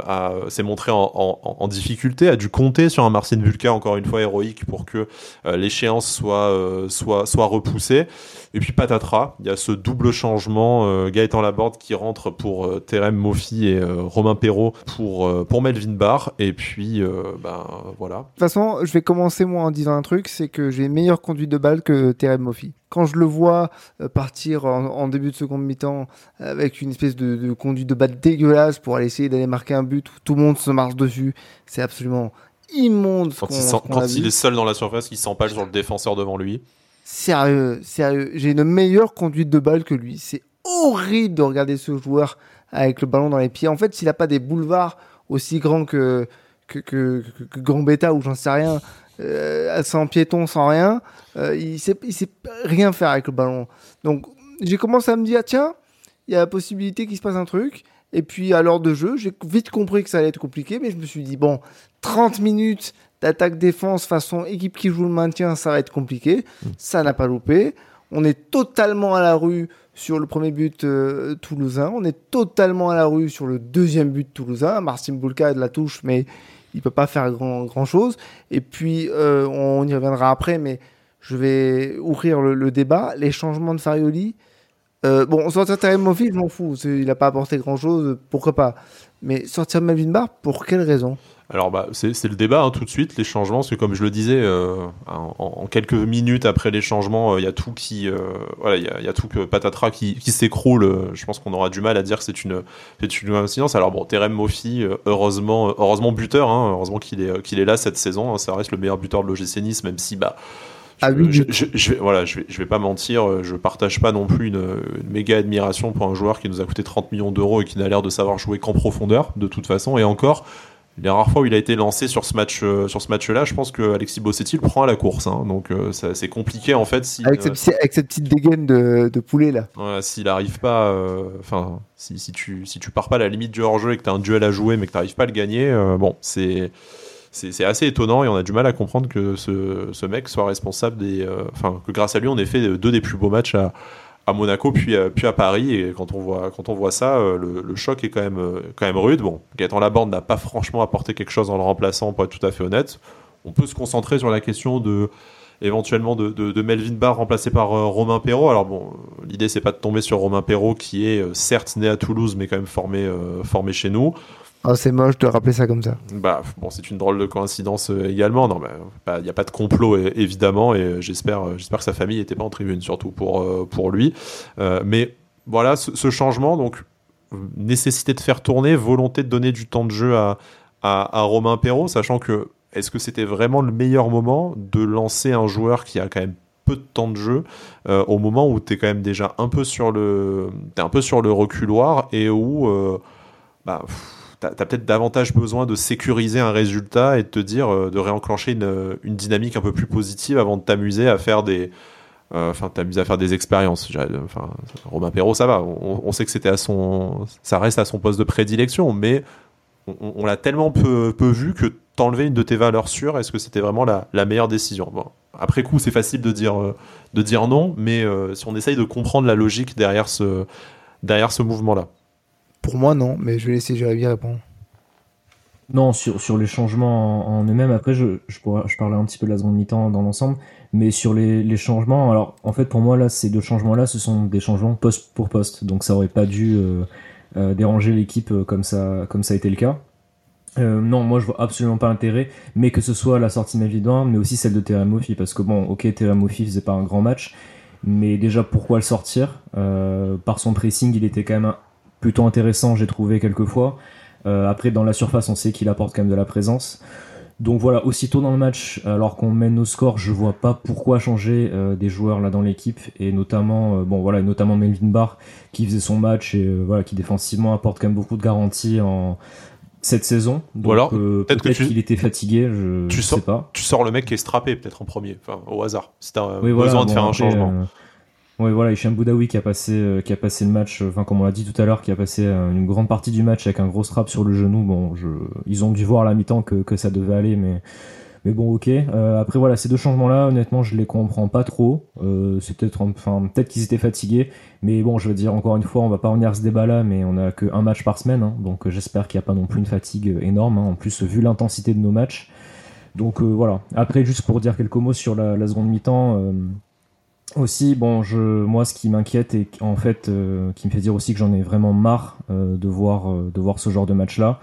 s'est montré en, en- en difficulté, a dû compter sur un Marcin Vulca encore une fois héroïque pour que euh, l'échéance soit, euh, soit, repoussée. Et puis patatras, il y a ce double changement, euh, Gaëtan Laborde qui rentre pour euh, Terem Moffi et euh, Romain Perrault pour, pour Melvin Barr. Et puis, ben voilà. De toute façon, je vais commencer moi en disant un truc, c'est que j'ai meilleure conduite de balle que Terem Moffi. Quand je le vois partir en, début de seconde mi-temps avec une espèce de, de conduite de balle dégueulasse pour aller essayer d'aller marquer un but où tout le monde se marche dessus, c'est absolument immonde Quand, il, quand est seul dans la surface, il s'empale sur le défenseur devant lui. Sérieux, sérieux. J'ai une meilleure conduite de balle que lui. C'est horrible de regarder ce joueur avec le ballon dans les pieds. En fait, s'il n'a pas des boulevards aussi grands que, que, que, que, que Gambetta ou j'en sais rien, euh, sans piéton, sans rien, euh, il sait, il sait rien faire avec le ballon. Donc, j'ai commencé à me dire, tiens, il y a la possibilité qu'il se passe un truc. Et puis à l'heure de jeu, j'ai vite compris que ça allait être compliqué, mais je me suis dit, bon, 30 minutes d'attaque-défense façon équipe qui joue le maintien, ça va être compliqué. Mm. Ça n'a pas loupé. On est totalement à la rue sur le premier but euh, toulousain. On est totalement à la rue sur le deuxième but toulousain. Marcin Boulka a de la touche, mais il peut pas faire grand, grand chose. Et puis, euh, on y reviendra après, mais je vais ouvrir le, débat. Les changements de Farioli. Euh, bon, sortir Terem Moffi, je m'en fous. Il n'a pas apporté grand chose, pourquoi pas. Mais sortir Melvin Barr, pour quelle raison? Alors bah, c'est le débat hein, tout de suite, les changements, parce que comme je le disais, euh, en, quelques minutes après les changements, il y a tout qui, voilà, il y, a, tout que patatras qui, s'écroule. je pense qu'on aura du mal à dire que c'est une, c'est une. Alors bon, Terem Moffi, heureusement, heureusement buteur, hein, heureusement qu'il est, qu'il est là cette saison. Hein, ça reste le meilleur buteur de l'OGC même si bah ah je, je, vais, voilà, je vais, je vais pas mentir, je partage pas non plus une, méga admiration pour un joueur qui nous a coûté 30 millions d'euros et qui n'a l'air de savoir jouer qu'en profondeur, de toute façon. Et encore, les rares fois où il a été lancé sur ce match, euh, sur ce match-là, je pense que Alexis Bossetti le prend à la course. Hein. donc euh, c'est compliqué en fait. Si, avec, cette, avec, cette, petite dégaine de, de poulet là. S'il arrive pas, euh, enfin, si, si, tu si tu pars pas à la limite du hors-jeu et que tu as un duel à jouer mais que tu n'arrives pas à le gagner, bon, c'est c'est assez étonnant et on a du mal à comprendre que ce, mec soit responsable des. Euh, enfin, que grâce à lui, on ait fait deux des plus beaux matchs à, Monaco puis à, puis à Paris. Et quand on voit, quand on voit ça, euh, le, choc est quand même, euh, quand même rude. Bon, Gaëtan Laborde n'a pas franchement apporté quelque chose en le remplaçant, pour être tout à fait honnête. On peut se concentrer sur la question de éventuellement de, de, Melvin Barr remplacé par Romain Perrault. Alors bon, l'idée c'est pas de tomber sur Romain Perrault qui est certes né à Toulouse mais quand même formé, formé chez nous. Oh, c'est moche de rappeler ça comme ça. Bah, bon, c'est une drôle de coïncidence euh, également. Non, il n'y a pas de complot évidemment, et euh, j'espère, euh, j'espère que sa famille n'était pas en tribune surtout pour pour lui. mais voilà, ce, changement, donc nécessité de faire tourner, volonté de donner du temps de jeu à, à, Romain Perrault, sachant que est-ce que c'était vraiment le meilleur moment de lancer un joueur qui a quand même peu de temps de jeu au moment où tu es quand même déjà un peu sur le es un peu sur le reculoir et où bah, tu as, peut-être davantage besoin de sécuriser un résultat et de te dire, euh, de réenclencher une, dynamique un peu plus positive avant de t'amuser à faire des. Euh, enfin, t'amuser à faire des expériences. Enfin, Romain Perrault, ça va. On, sait que c'était à son, ça reste à son poste de prédilection, mais on, l'a tellement peu, vu que t'enlever une de tes valeurs sûres, est-ce que c'était vraiment la, la, meilleure décision? Bon, Après coup, c'est facile de dire, euh, de dire non, mais si on essaye de comprendre la logique derrière ce, derrière ce mouvement-là. Pour moi, non, mais je vais laisser Jérémy répondre. Non, sur, sur les changements en, eux-mêmes, après, je, je, je parlais un petit peu de la seconde mi-temps dans l'ensemble, mais sur les, les, changements, alors en fait, pour moi, là, ces deux changements-là, ce sont des changements poste pour poste, donc ça aurait pas dû euh, euh, déranger l'équipe euh, comme ça, comme ça a été le cas. non, moi je vois absolument pas l'intérêt, mais que ce soit la sortie de Mavidouin, mais aussi celle de Terem parce que bon, ok, Terem faisait pas un grand match, mais déjà pourquoi le sortir? Par son pressing, il était quand même plutôt intéressant, j'ai trouvé quelquefois. Euh, après, dans la surface, on sait qu'il apporte quand même de la présence. Donc voilà, aussitôt dans le match, alors qu'on mène nos scores, je vois pas pourquoi changer euh, des joueurs là dans l'équipe et notamment, euh, bon voilà, notamment Melvin Barr qui faisait son match et voilà qui défensivement apporte quand même beaucoup de garanties en cette saison. Donc, alors peut-être qu'il était fatigué, je, tu sais pas. Tu sors le mec qui est strappé peut-être en premier, enfin au hasard. Si t'as besoin de faire un changement. Oui, voilà, Hicham Boudaoui qui a passé, euh, qui a passé le match, euh, enfin comme on l'a dit tout à l'heure, qui a passé euh, une grande partie du match avec un gros strap sur le genou. Bon, je, ils ont dû voir à la mi-temps que, ça devait aller, mais, mais bon, ok. après voilà, ces deux changements-là, honnêtement, je les comprends pas trop. c'est peut-être, enfin, peut-être qu'ils étaient fatigués, mais bon, je veux dire encore une fois, on va pas revenir à ce débat-là, mais on a que un match par semaine, hein, donc j'espère qu'il n'y a pas non plus une fatigue énorme. Hein, en plus, vu l'intensité de nos matchs. Donc voilà. Après, juste pour dire quelques mots sur la seconde mi-temps aussi, bon, je, moi, ce qui m'inquiète et en fait, euh, qui me fait dire aussi que j'en ai vraiment marre euh, de voir, euh, de voir ce genre de match-là,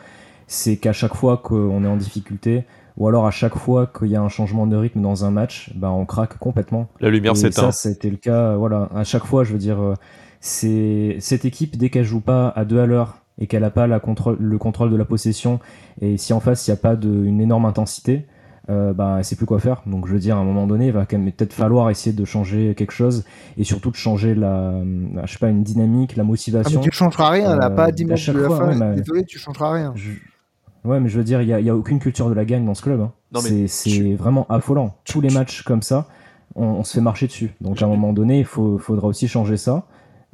c'est qu'à chaque fois qu'on est en difficulté, ou alors à chaque fois qu'il y a un changement de rythme dans un match, bah, on craque complètement. La lumière s'éteint. Ça, c'était le cas, voilà. À chaque fois, je veux dire, c'est cette équipe dès qu'elle joue pas à deux à l'heure et qu'elle a pas la contrôle, le contrôle de la possession, et si en face il n'y a pas de, une énorme intensité, euh, bah, sait plus quoi faire. Donc je veux dire, à un moment donné, il va quand même peut-être falloir essayer de changer quelque chose et surtout de changer la, je sais pas, une dynamique, la motivation. Ah, mais tu changeras rien, là, pas dimanche de la fin. Désolé, tu changeras rien. Ouais, mais je veux dire, il y a, y a, aucune culture de la gagne dans ce club. Hein. C'est vraiment affolant. Tous les matchs comme ça, on, se fait marcher dessus. Donc à un moment donné, il faut, faudra aussi changer ça.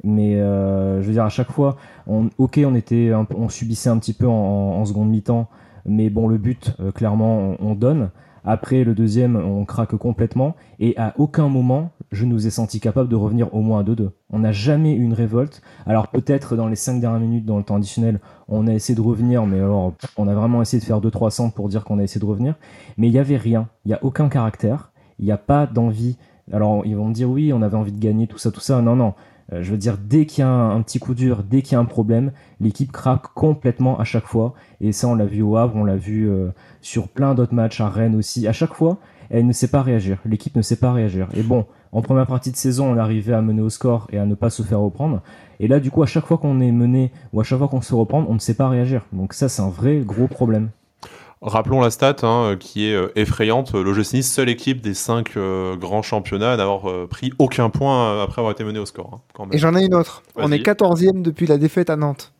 Mais je veux dire, à chaque fois, on, ok, on était, on subissait un petit peu en, seconde mi-temps, mais bon, le but, clairement, on, donne. Après, le deuxième, on craque complètement. Et à aucun moment, je nous ai senti capable de revenir au moins à 2-2. On n'a jamais eu une révolte. Alors peut-être dans les 5 dernières minutes, dans le temps additionnel, on a essayé de revenir, mais alors on a vraiment essayé de faire 2-300 pour dire qu'on a essayé de revenir. Mais il n'y avait rien. Il n'y a aucun caractère. Il n'y a pas d'envie. Alors ils vont me dire oui, on avait envie de gagner, tout ça, tout ça. Non, non. Euh, je veux dire, dès qu'il y a un, petit coup dur, dès qu'il y a un problème, l'équipe craque complètement à chaque fois. Et ça, on l'a vu au Havre, on l'a vu euh, sur plein d'autres matchs, à Rennes aussi. À chaque fois, elle ne sait pas réagir. L'équipe ne sait pas réagir. Et bon, en première partie de saison, on arrivait à mener au score et à ne pas se faire reprendre. Et là, du coup, à chaque fois qu'on est mené ou à chaque fois qu'on se reprend, on ne sait pas réagir. Donc ça, c'est un vrai gros problème. Rappelons la stat hein, qui est euh, effrayante. L'OGC Nice, seule équipe des cinq euh, grands championnats à n'avoir euh, pris aucun point après avoir été mené au score. Hein, Et j'en ai une autre. On est 14e depuis la défaite à Nantes.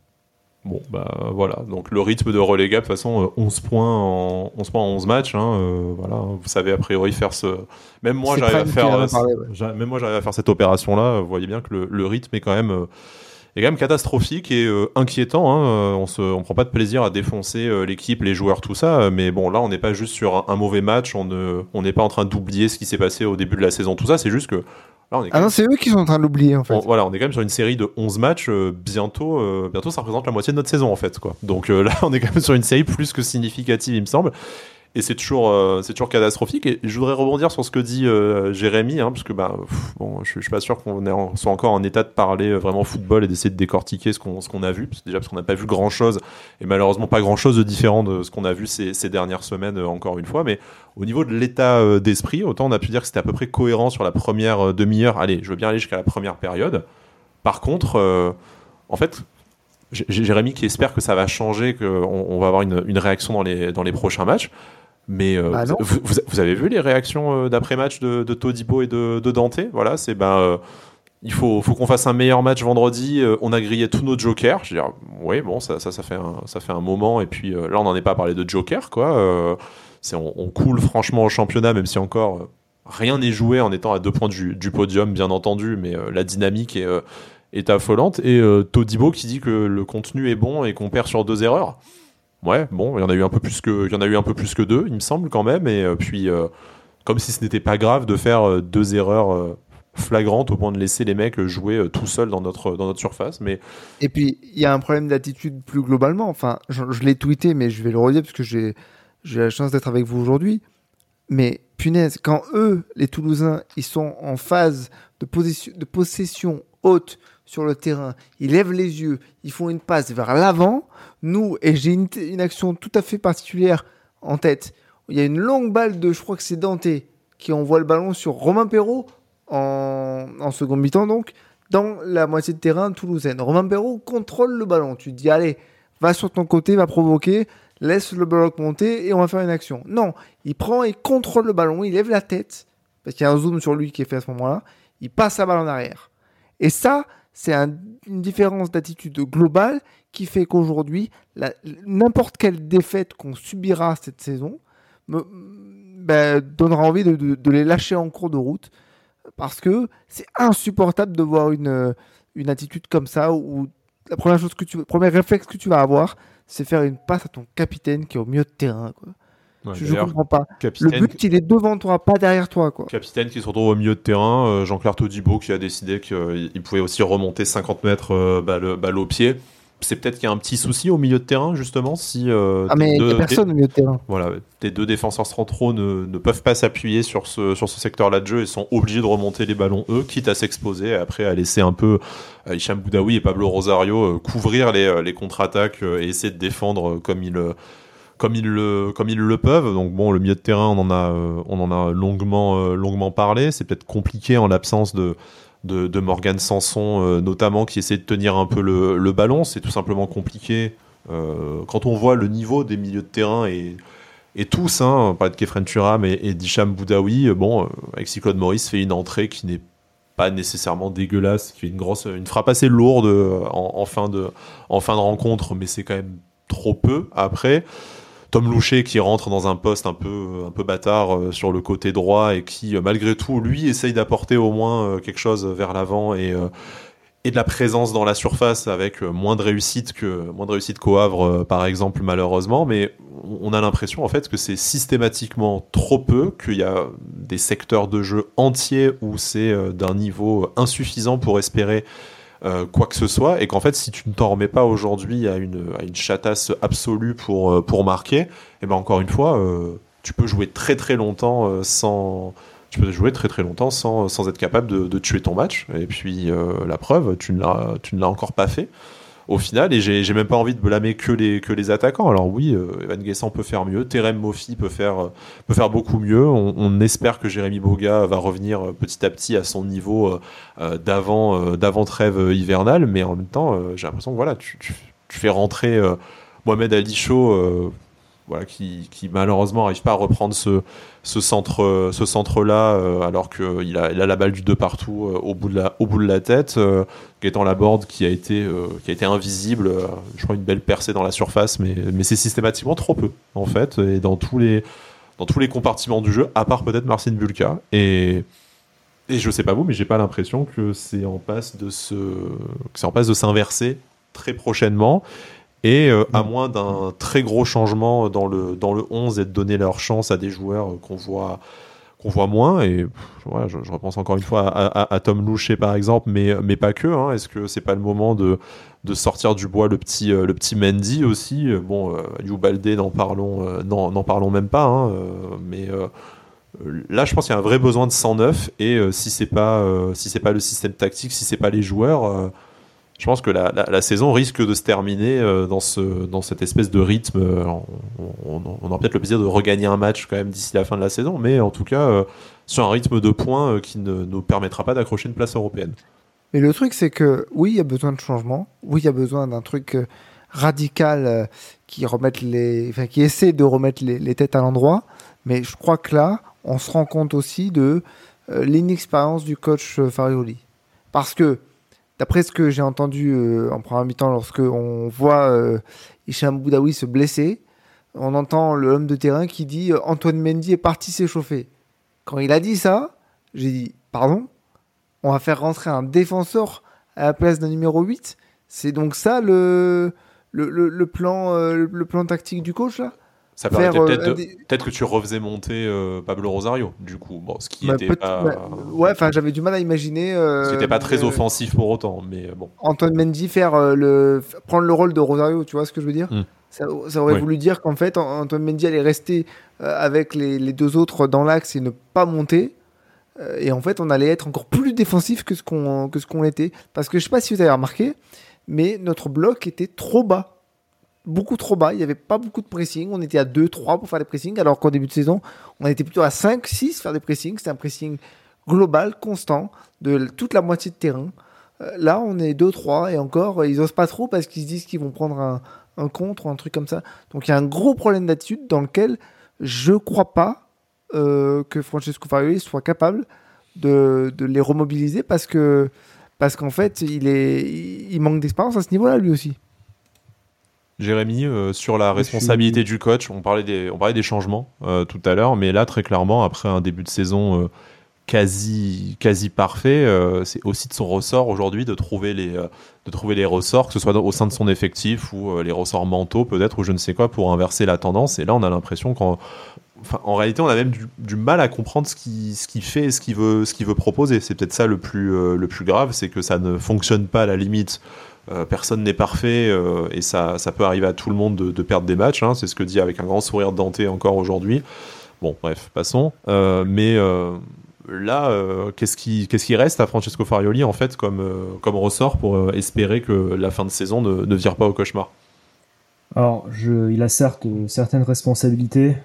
Bon, bah voilà. Donc le rythme de relégable, de toute façon, 11 points en 11 points en 11 matchs. Hein, voilà, vous savez a priori faire ce. Même moi, j'arrive à faire. Même moi, j'arrive à faire cette opération-là. Vous voyez bien que le, le rythme est quand même est quand même catastrophique et euh, inquiétant. Hein. Euh, on se, on prend pas de plaisir à défoncer euh, l'équipe, les joueurs, tout ça. Mais bon, là, on n'est pas juste sur un, mauvais match. On ne, on n'est pas en train d'oublier ce qui s'est passé au début de la saison, tout ça. C'est juste que ah non, c'est eux qui sont en train de l'oublier en fait. voilà, on est quand même sur une série de 11 matchs. bientôt, bientôt, ça représente la moitié de notre saison en fait. Quoi. Donc *laughs* là, on est quand même sur une série plus que significative, il me semble et c'est toujours, euh, c'est toujours catastrophique. Et je voudrais rebondir sur ce que dit euh, Jérémy, hein, parce que bah, bon, je, je, suis pas sûr qu'on soit encore en état de parler euh, vraiment football et d'essayer de décortiquer ce qu'on ce qu'on a vu, déjà parce qu'on n'a pas vu grand chose et malheureusement pas grand chose de différent de ce qu'on a vu ces, dernières semaines encore une fois. Mais au niveau de l'état d'esprit, autant on a pu dire que c'était à peu près cohérent sur la première demi-heure. Allez, je veux bien aller jusqu'à la première période. Par contre, en fait, Jérémy qui espère que ça va changer, qu'on on va avoir une, une, réaction dans les, dans les prochains matchs. Mais euh, bah vous, vous, avez vu les réactions euh, d'après-match de, de, Todibo et de, de Dante? Voilà, c'est ben. Euh, il faut, faut qu'on fasse un meilleur match vendredi. on a grillé tous nos jokers. Je veux dire, oui, bon, ça, ça, ça, fait un, ça fait un moment. Et puis là, on n'en est pas parlé de joker, quoi. c'est, on, on, coule franchement au championnat, même si encore rien n'est joué en étant à deux points du, du podium, bien entendu. Mais la dynamique est, est affolante. Et Todibo qui dit que le contenu est bon et qu'on perd sur deux erreurs. Ouais, bon, il y en a eu un peu plus que, a eu un peu plus que deux, il me semble quand même. Et euh, puis, euh, comme si ce n'était pas grave de faire euh, deux erreurs flagrantes au point de laisser les mecs jouer tout seuls dans notre, dans notre surface. Mais... Et puis, il y a un problème d'attitude plus globalement. Enfin, je, l'ai tweeté, mais je vais le redire parce que j'ai, j'ai la chance d'être avec vous aujourd'hui. Mais punaise, quand eux, les Toulousains, ils sont en phase de, de possession haute sur le terrain, ils lèvent les yeux, ils font une passe vers l'avant. Nous, et j'ai une, action tout à fait particulière en tête. Il y a une longue balle de, je crois que c'est Dante, qui envoie le ballon sur Romain Perrault en, en second mi-temps donc, dans la moitié de terrain toulousaine. Romain Perrault contrôle le ballon. Tu te dis, allez, va sur ton côté, va provoquer, laisse le bloc monter et on va faire une action. Non, il prend et contrôle le ballon, il lève la tête, parce qu'il y a un zoom sur lui qui est fait à ce moment-là, il passe la balle en arrière. Et ça, c'est une différence d'attitude globale qui fait qu'aujourd'hui, n'importe quelle défaite qu'on subira cette saison ben, donnera envie de, les lâcher en cours de route parce que c'est insupportable de voir une, une attitude comme ça où la première chose que tu, premier réflexe que tu vas avoir, c'est faire une passe à ton capitaine qui est au milieu de terrain. Je, comprends pas. Le but, il est devant toi, pas derrière toi. Quoi. Capitaine qui se retrouve au milieu de terrain, euh, Jean-Claire Todibo qui a décidé qu'il pouvait aussi remonter 50 mètres euh, balle, au pied. C'est peut-être qu'il y a un petit souci au milieu de terrain, justement. Si, euh, ah, mais il n'y a personne au milieu de terrain. Voilà, tes deux défenseurs centraux ne, ne peuvent pas s'appuyer sur ce, sur ce secteur-là de jeu et sont obligés de remonter les ballons, eux, quitte à s'exposer et après à laisser un peu Hicham Boudaoui et Pablo Rosario couvrir les, les contre-attaques et essayer de défendre comme ils comme ils le comme ils le peuvent. Donc bon, le milieu de terrain, on en a euh, on en a longuement euh, longuement parlé. C'est peut-être compliqué en l'absence de de, de Morgan Sanson euh, notamment qui essaie de tenir un peu le, le ballon. C'est tout simplement compliqué quand on voit le niveau des milieux de terrain et et tous, hein, on parlait de Kefren Turam et, et d'Hicham Boudaoui, bon, Alexis Claude Maurice fait une entrée qui n'est pas nécessairement dégueulasse, qui fait une grosse, une frappe assez lourde en fin de, en fin de rencontre, mais c'est quand même trop peu après. Tom Loucher qui rentre dans un poste un peu bâtard euh, sur le côté droit et qui euh, malgré tout lui essaye d'apporter au moins euh, quelque chose vers l'avant et et de la présence dans la surface avec moins de réussite que moins de réussite qu'au Havre par exemple malheureusement. Mais on a l'impression en fait que c'est systématiquement trop peu qu'il y a des secteurs de jeu entiers où c'est d'un niveau insuffisant pour espérer quoi que ce soit et qu'en fait si tu ne t'en remets pas aujourd'hui à une, à chatasse absolue pour, pour marquer et eh ben encore une fois tu peux jouer très très longtemps sans tu peux jouer très longtemps sans, être capable de, tuer ton match. Et puis euh, la preuve, tu ne l'as encore pas fait au final. Et j'ai même pas envie de blâmer que les, attaquants. Alors oui, euh, Evan Guessant peut faire mieux, Terem Moffi peut faire, faire beaucoup mieux. On, espère que Jérémy Boga va revenir petit à petit à son niveau euh, d'avant trêve hivernale. Mais en même temps, j'ai l'impression que voilà, tu, fais rentrer Mohamed Ali Chaud voilà, qui, malheureusement n'arrive pas à reprendre ce, ce centre, ce centre-là, euh, alors qu'il a, il a la balle du deux partout euh, au, bout de la, la tête. Euh, la Laborde qui a été, euh, qui a été invisible, je crois une belle percée dans la surface, mais, c'est systématiquement trop peu, en fait, et dans tous les, dans tous les compartiments du jeu, à part peut-être Marcin Bulka. Et, et je sais pas vous, mais j'ai pas l'impression que c'est en passe de que c'est en passe de s'inverser très prochainement. Et euh, à mm. moins d'un très gros changement dans le, dans le 11 et de donner leur chance à des joueurs euh, qu'on voit, qu'on voit moins. Et voilà, je, repense encore une fois à, à, Tom Loucher par exemple, mais, mais pas que. Hein. Est-ce que c'est pas le moment de, de sortir du bois le petit, euh, le petit Mendy aussi? Bon, euh, n'en parlons, n'en parlons même pas. Hein, mais là, je pense qu'il y a un vrai besoin de 109. Et si c'est pas, si c'est pas le système tactique, si c'est pas les joueurs je pense que la, saison risque de se terminer euh, dans, ce, dans cette espèce de rythme. Euh, on, on, aura peut-être le plaisir de regagner un match quand même d'ici la fin de la saison, mais en tout cas euh, sur un rythme de points qui ne nous permettra pas d'accrocher une place européenne. Mais le truc, c'est que oui, il y a besoin de changement. Oui, il y a besoin d'un truc radical qui remette les, enfin, qui essaie de remettre les, les têtes à l'endroit. Mais je crois que là, on se rend compte aussi de l'inexpérience du coach Farioli, parce que D'après ce que j'ai entendu euh, en première mi-temps, lorsque on voit euh, Hicham Boudaoui se blesser, on entend le homme de terrain qui dit euh, Antoine Mendy est parti s'échauffer. Quand il a dit ça, j'ai dit pardon, on va faire rentrer un défenseur à la place d'un numéro 8. C'est donc ça le, plan, le plan tactique du coach là? Ça euh, peut-être que tu refaisais monter euh, Pablo Rosario, du coup. Bon, ce qui était pas. ouais, enfin, j'avais du mal à imaginer. Euh, n'était pas très offensif pour autant, mais bon. Antoine Mendy faire le prendre le rôle de Rosario, tu vois ce que je veux dire? Hmm. ça, aurait voulu dire qu'en fait, Antoine Mendy allait rester avec les, deux autres dans l'axe et ne pas monter. et en fait, on allait être encore plus défensif que ce qu'on que ce qu'on était, parce que je sais pas si vous avez remarqué, mais notre bloc était trop bas beaucoup trop bas. Il n'y avait pas beaucoup de pressing. On était à 2, 3 pour faire des pressings, alors qu'au début de saison, on était plutôt à 5, 6 faire des pressings. C'était un pressing global, constant, de toute la moitié de terrain. Euh, là, on est 2, 3 et encore, ils osent pas trop parce qu'ils se disent qu'ils vont prendre un, un, contre ou un truc comme ça. Donc il y a un gros problème d'attitude dans lequel je crois pas euh, que Francesco Farioli soit capable de, de les remobiliser parce que parce qu'en fait, il, est, il manque d'expérience à ce niveau-là, lui aussi. Jérémy, euh, sur la responsabilité du coach, on parlait des, on parlait des changements euh, tout à l'heure, mais là, très clairement, après un début de saison euh, quasi, quasi parfait, c'est aussi de son ressort aujourd'hui de, trouver les de trouver les ressorts, que ce soit au sein de son effectif ou les ressorts mentaux peut-être, ou je ne sais quoi, pour inverser la tendance. Et là, on a l'impression qu'en Enfin, en réalité, on a même du, mal à comprendre ce qu'il ce fait et ce qu'il veut, ce veut proposer. C'est peut-être ça le plus, le plus grave, c'est que ça ne fonctionne pas à la limite euh, personne n'est parfait euh, et ça, ça, peut arriver à tout le monde de, perdre des matchs. Hein, c'est ce que dit avec un grand sourire Dante encore aujourd'hui. Bon, bref, passons. Euh, mais là, qu'est-ce qui, reste à Francesco Farioli en fait comme, ressort pour espérer que la fin de saison ne, vire pas au cauchemar? Alors, il a certes certaines responsabilités,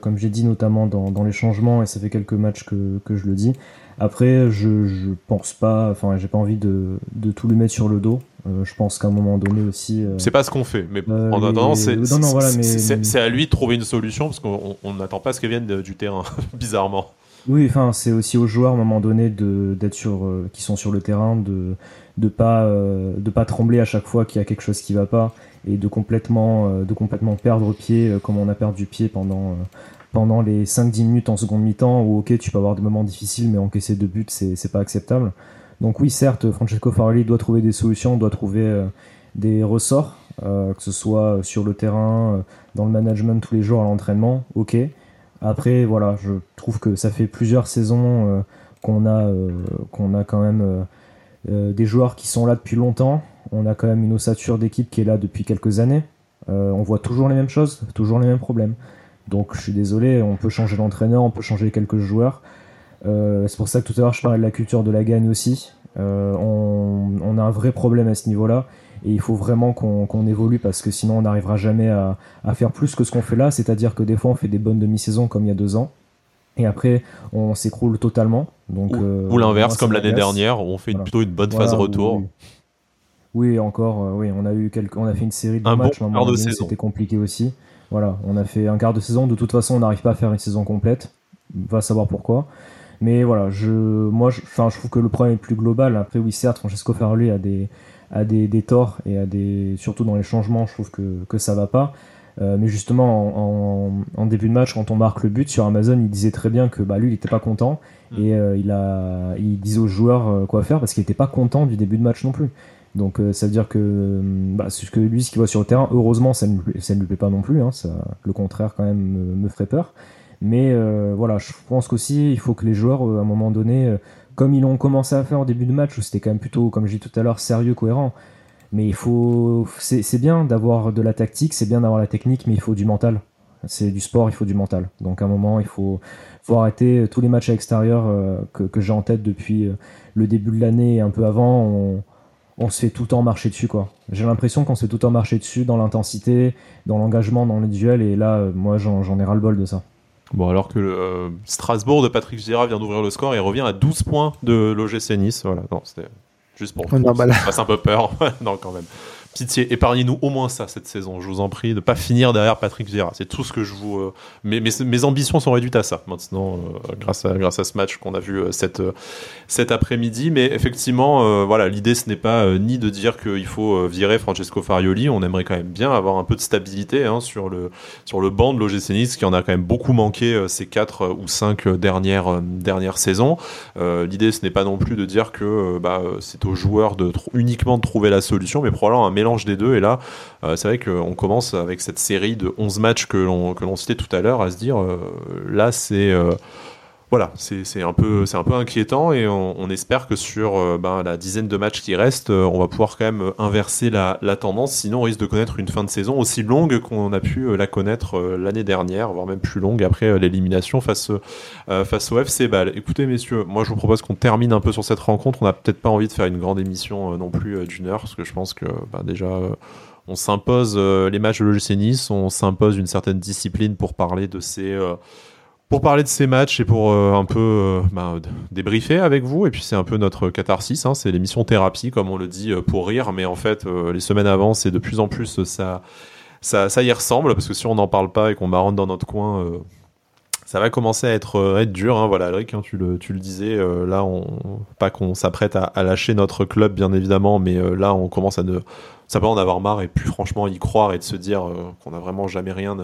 comme j'ai dit notamment dans, les changements, et ça fait quelques matchs que, je le dis. Après, je, je pense pas, enfin, j'ai pas envie de, de, tout lui mettre sur le dos. Euh, je pense qu'à un moment donné aussi. Euh, c'est pas ce qu'on fait, mais euh, en attendant, c'est à lui de trouver une solution parce qu'on n'attend pas ce qu'elle vienne du terrain, *laughs* bizarrement. Oui, enfin, c'est aussi aux joueurs à un moment donné d'être sur, qui sont sur le terrain, de de pas de pas trembler à chaque fois qu'il y a quelque chose qui va pas et de complètement de complètement perdre pied comme on a perdu pied pendant pendant les 5-10 minutes en seconde mi-temps où ok tu peux avoir des moments difficiles mais encaisser deux buts c'est pas acceptable Donc oui, certes, Francesco Farelli doit trouver des solutions, doit trouver des ressorts, que ce soit sur le terrain, dans le management tous les jours à l'entraînement, ok. Après, voilà, je trouve que ça fait plusieurs saisons qu'on a, qu'on a quand même des joueurs qui sont là depuis longtemps. On a quand même une ossature d'équipe qui est là depuis quelques années. on voit toujours les mêmes choses, toujours les mêmes problèmes. Donc je suis désolé, on peut changer d'entraîneur, on peut changer quelques joueurs. Euh, c'est pour ça que tout à l'heure je parlais de la culture de la gagne aussi. Euh, on, a un vrai problème à ce niveau-là et il faut vraiment qu'on évolue parce que sinon on n'arrivera jamais à, faire plus que ce qu'on fait là. C'est-à-dire que des fois on fait des bonnes demi-saisons comme il y a deux ans et après on s'écroule totalement. Donc, ou, euh, l'inverse comme l'année dernière où on fait plutôt une bonne phase retour. Oui, encore, oui, on a eu quelques, on a fait une série de matchs, un de c'était compliqué aussi. Voilà, on a fait un quart de saison. De toute façon, on n'arrive pas à faire une saison complète. Va savoir pourquoi. Mais voilà, je, moi, je, je trouve que le problème est plus global. Après, oui, certes, Francesco Ferrari a des, a des, des torts et a des, surtout dans les changements, je trouve que, que ça va pas. Euh, mais justement, en, en, début de match, quand on marque le but sur Amazon, il disait très bien que bah, lui, il n'était pas content mm. et euh, il, a, il disait aux joueurs euh, quoi faire parce qu'il n'était pas content du début de match non plus. Donc ça veut dire que, hum, bah, ce que lui, ce qu'il voit sur le terrain, heureusement, ça ne, ça ne lui plaît pas non plus. Hein, ça, le contraire, quand même, me, ferait peur. Mais euh, voilà, je pense qu'aussi, il faut que les joueurs, euh, à un moment donné, comme ils l'ont commencé à faire au début de match, où c'était quand même plutôt, comme j'ai dit tout à l'heure, sérieux, cohérent. Mais il faut, c'est bien d'avoir de la tactique, c'est bien d'avoir la technique, mais il faut du mental. C'est du sport, il faut du mental. Donc à un moment, il faut, arrêter tous les matchs à l'extérieur que, j'ai en tête depuis le début de l'année et un peu avant. On, on se fait tout le temps marcher dessus quoi. J'ai l'impression qu'on se fait tout le temps marcher dessus dans l'intensité, dans l'engagement, dans les duels et là euh, moi j'en ai ras le bol de ça. Bon alors que euh, Strasbourg de Patrick Vieira vient d'ouvrir le score et revient à 12 points de l'OGC Nice. Voilà, non, c'était juste pour, oh, ça passe un peu peur. *laughs* non quand même. Pitié, épargnez-nous au moins ça cette saison, je vous en prie, de pas finir derrière Patrick Vieira. C'est tout ce que je vous. Euh, mes, ambitions sont réduites à ça maintenant, euh, grâce, à, grâce à ce match qu'on a vu euh, cette, cet après-midi. Mais effectivement, voilà, l'idée ce n'est pas ni de dire qu'il faut virer Francesco Farioli. On aimerait quand même bien avoir un peu de stabilité hein, sur, le, sur le banc de l'OGC qui en a quand même beaucoup manqué ces 4 ou 5 dernières, dernières saisons. l'idée ce n'est pas non plus de dire que bah, c'est aux joueurs de uniquement de trouver la solution, mais probablement un mélange des deux. Et là, euh, c'est vrai qu'on commence avec cette série de 11 matchs que l'on, citait tout à l'heure à se dire, euh, là, c'est euh, voilà, c'est un peu inquiétant et on, espère que sur ben, la dizaine de matchs qui restent, on va pouvoir quand même inverser la, tendance. Sinon, on risque de connaître une fin de saison aussi longue qu'on a pu la connaître l'année dernière, voire même plus longue après l'élimination face au FC Ball. Écoutez, messieurs, moi je vous propose qu'on termine un peu sur cette rencontre. On n'a peut-être pas envie de faire une grande émission non plus d'une heure, parce que je pense que ben, déjà on s'impose les matchs de l'OGC Nice, on s'impose une certaine discipline pour parler de ces pour parler de ces matchs et pour euh, un peu euh, bah, débriefer avec vous. Et puis c'est un peu notre catharsis, hein, c'est l'émission thérapie, comme on le dit, euh, pour rire. Mais en fait, les semaines avant, c'est de plus en plus ça, ça, y ressemble, parce que si on n'en parle pas et qu'on marronne dans notre coin, ça va commencer à être, dur. Hein. Voilà, Alric, hein, tu, le, disais, là, on, pas qu'on s'apprête à, lâcher notre club, bien évidemment, mais là, on commence à ne ça en avoir marre et plus franchement y croire et de se dire qu'on n'a vraiment jamais rien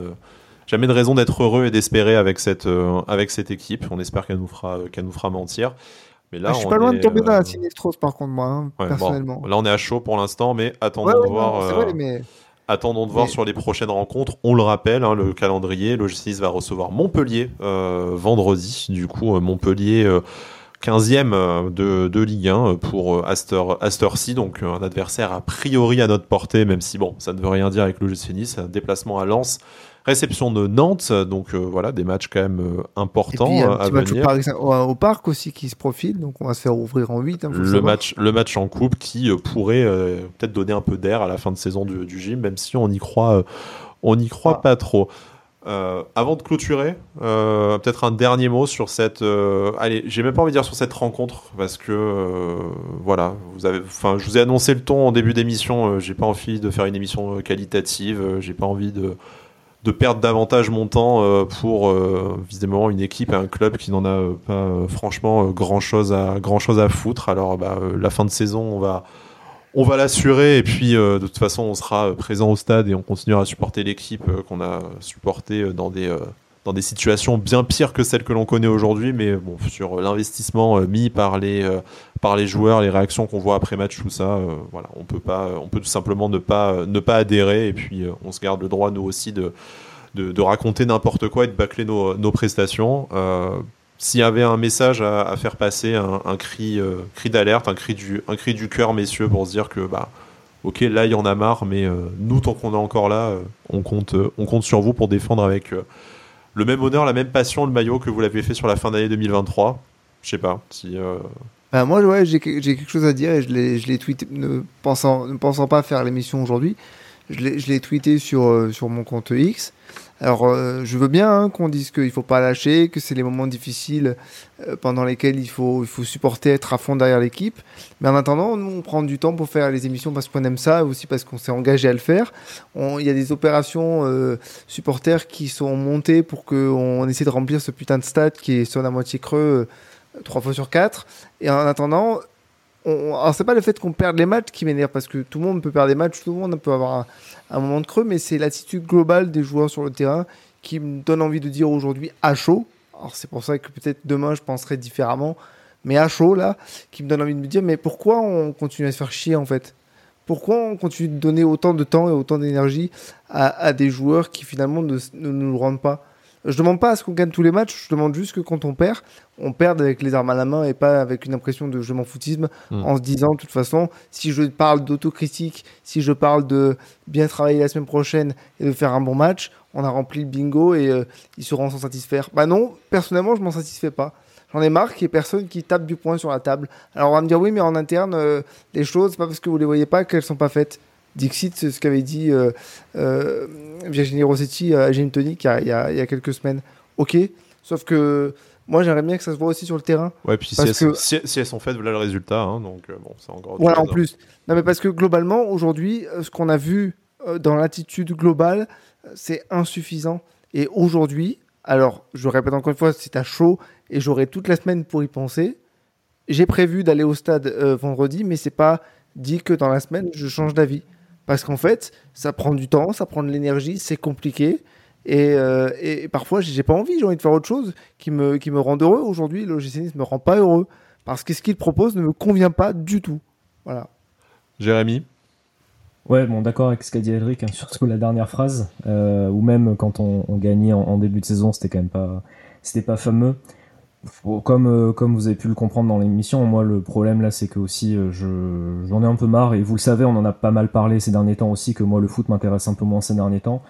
jamais de raison d'être heureux et d'espérer avec cette, euh, avec cette équipe. On espère qu'elle nous fera, qu'elle nous fera mentir. Mais là, je suis pas loin de tomber dans la euh, Sinistros par contre moi, hein, personnellement. là, on est à chaud pour l'instant, mais attendons de voir. Euh, attendons de voir sur les prochaines rencontres. On le rappelle, hein, le calendrier, le G6 va recevoir Montpellier vendredi. Du coup, Montpellier. 15e de, de, Ligue 1 pour Astor, C, donc un adversaire a priori à notre portée, même si bon, ça ne veut rien dire avec le GC Nice, un déplacement à Lens réception de Nantes, donc euh, voilà, des matchs quand même euh, importants Et puis, à venir. Au, parc aussi qui se profile, donc on va se faire ouvrir en 8. Hein, le, match, le match en coupe qui euh, pourrait peut-être donner un peu d'air à la fin de saison du, du gym, même si on y croit, on n'y croit ah. pas trop. avant de clôturer, peut-être un dernier mot sur cette. allez, j'ai même pas envie de dire sur cette rencontre parce que voilà, vous avez. Enfin, je vous ai annoncé le ton en début d'émission. j'ai pas envie de faire une émission qualitative. j'ai pas envie de de perdre davantage mon temps euh, pour euh, visiblement une équipe un club qui n'en a euh, pas franchement grand chose à grand foutre. Alors bah, la fin de saison, on va on va l'assurer et puis de toute façon on sera présent au stade et on continuera à supporter l'équipe qu'on a supporté dans des dans des situations bien pires que celles que l'on connaît aujourd'hui, mais bon, sur l'investissement mis par les, par les joueurs, les réactions qu'on voit après match, tout ça, voilà, on peut pas, on peut tout simplement ne pas, ne pas adhérer, et puis on se garde le droit nous aussi de, de, raconter n'importe quoi et de bâcler nos, nos prestations. S'il y avait un message à, faire passer, un, cri, euh, cri d'alerte, un cri du, un cri du cœur, messieurs, pour se dire que bah, ok, là il y en a marre, mais euh, nous tant qu'on est encore là, euh, on compte, on compte sur vous pour défendre avec le même honneur, la même passion le maillot que vous l'avez fait sur la fin d'année 2023. Je sais pas si. Bah, moi, j'ai quelque chose à dire et je l'ai tweeté, ne pensant, ne pensant pas faire l'émission aujourd'hui, je l'ai tweeté sur, sur mon compte X. Alors, euh, je veux bien hein, qu'on dise qu'il ne faut pas lâcher, que c'est les moments difficiles euh, pendant lesquels il faut, il faut supporter, être à fond derrière l'équipe. Mais en attendant, nous, on prend du temps pour faire les émissions parce qu'on aime ça, aussi parce qu'on s'est engagé à le faire. Il y a des opérations euh, supporters qui sont montées pour qu'on essaie de remplir ce putain de stade qui est sur la moitié creux trois fois sur quatre. Et en attendant, on, alors c'est pas le fait qu'on perde les matchs qui m'énerve parce que tout le monde peut perdre des matchs, tout le monde peut avoir un, moment de creux, mais c'est l'attitude globale des joueurs sur le terrain qui me donne envie de dire aujourd'hui à chaud. Alors c'est pour ça que peut-être demain je penserai différemment, mais à chaud là, qui me donne envie de me dire mais pourquoi on continue à se faire chier en fait? Pourquoi on continue de donner autant de temps et autant d'énergie à, des joueurs qui finalement ne, ne nous rendent pas? Je demande pas à ce qu'on gagne tous les matchs, je demande juste que quand on perd, on perde avec les armes à la main et pas avec une impression de je m'en foutisme hmm. en se disant de toute façon, si je parle d'autocritique, si je parle de bien travailler la semaine prochaine et de faire un bon match, on a rempli le bingo et euh, ils seront sans satisfaire. Bah non, personnellement, je m'en satisfais pas. J'en ai marre qu'il y ait personne qui tape du poing sur la table. Alors on va me dire oui, mais en interne, euh, les choses, pas parce que vous les voyez pas qu'elles sont pas faites. Dixit, c'est ce qu'avait dit euh, euh, Virginie Rossetti à Jim Tonic il y, a, quelques semaines. Ok, sauf que moi j'aimerais bien que ça se voit aussi sur le terrain. Ouais, puis si, elles, si, elles, sont faites, voilà le résultat. Hein, donc euh, bon, c'est encore. Voilà, en plus. Non, mais parce que globalement, aujourd'hui, ce qu'on a vu dans l'attitude globale, c'est insuffisant. Et aujourd'hui, alors je répète encore une fois, c'est à chaud et j'aurai toute la semaine pour y penser. J'ai prévu d'aller au stade vendredi, mais c'est pas dit que dans la semaine je change d'avis. Parce qu'en fait, ça prend du temps, ça prend de l'énergie, c'est compliqué. Et, euh, et parfois, j'ai pas envie, j'ai envie de faire autre chose qui me, qui me rend heureux. Aujourd'hui, le ne me rend pas heureux. Parce que ce qu'il propose ne me convient pas du tout. Voilà. Jérémy Ouais, bon, d'accord avec ce qu'a dit Eric, hein, surtout la dernière phrase, euh, ou même quand on, gagnait en, en, début de saison, c'était quand même pas, c'était pas fameux comme, euh, comme vous avez pu le comprendre dans l'émission, moi le problème là c'est que aussi euh, je, j'en ai un peu marre et vous le savez, on en a pas mal parlé ces derniers temps aussi que moi le foot m'intéresse un peu moins ces derniers temps.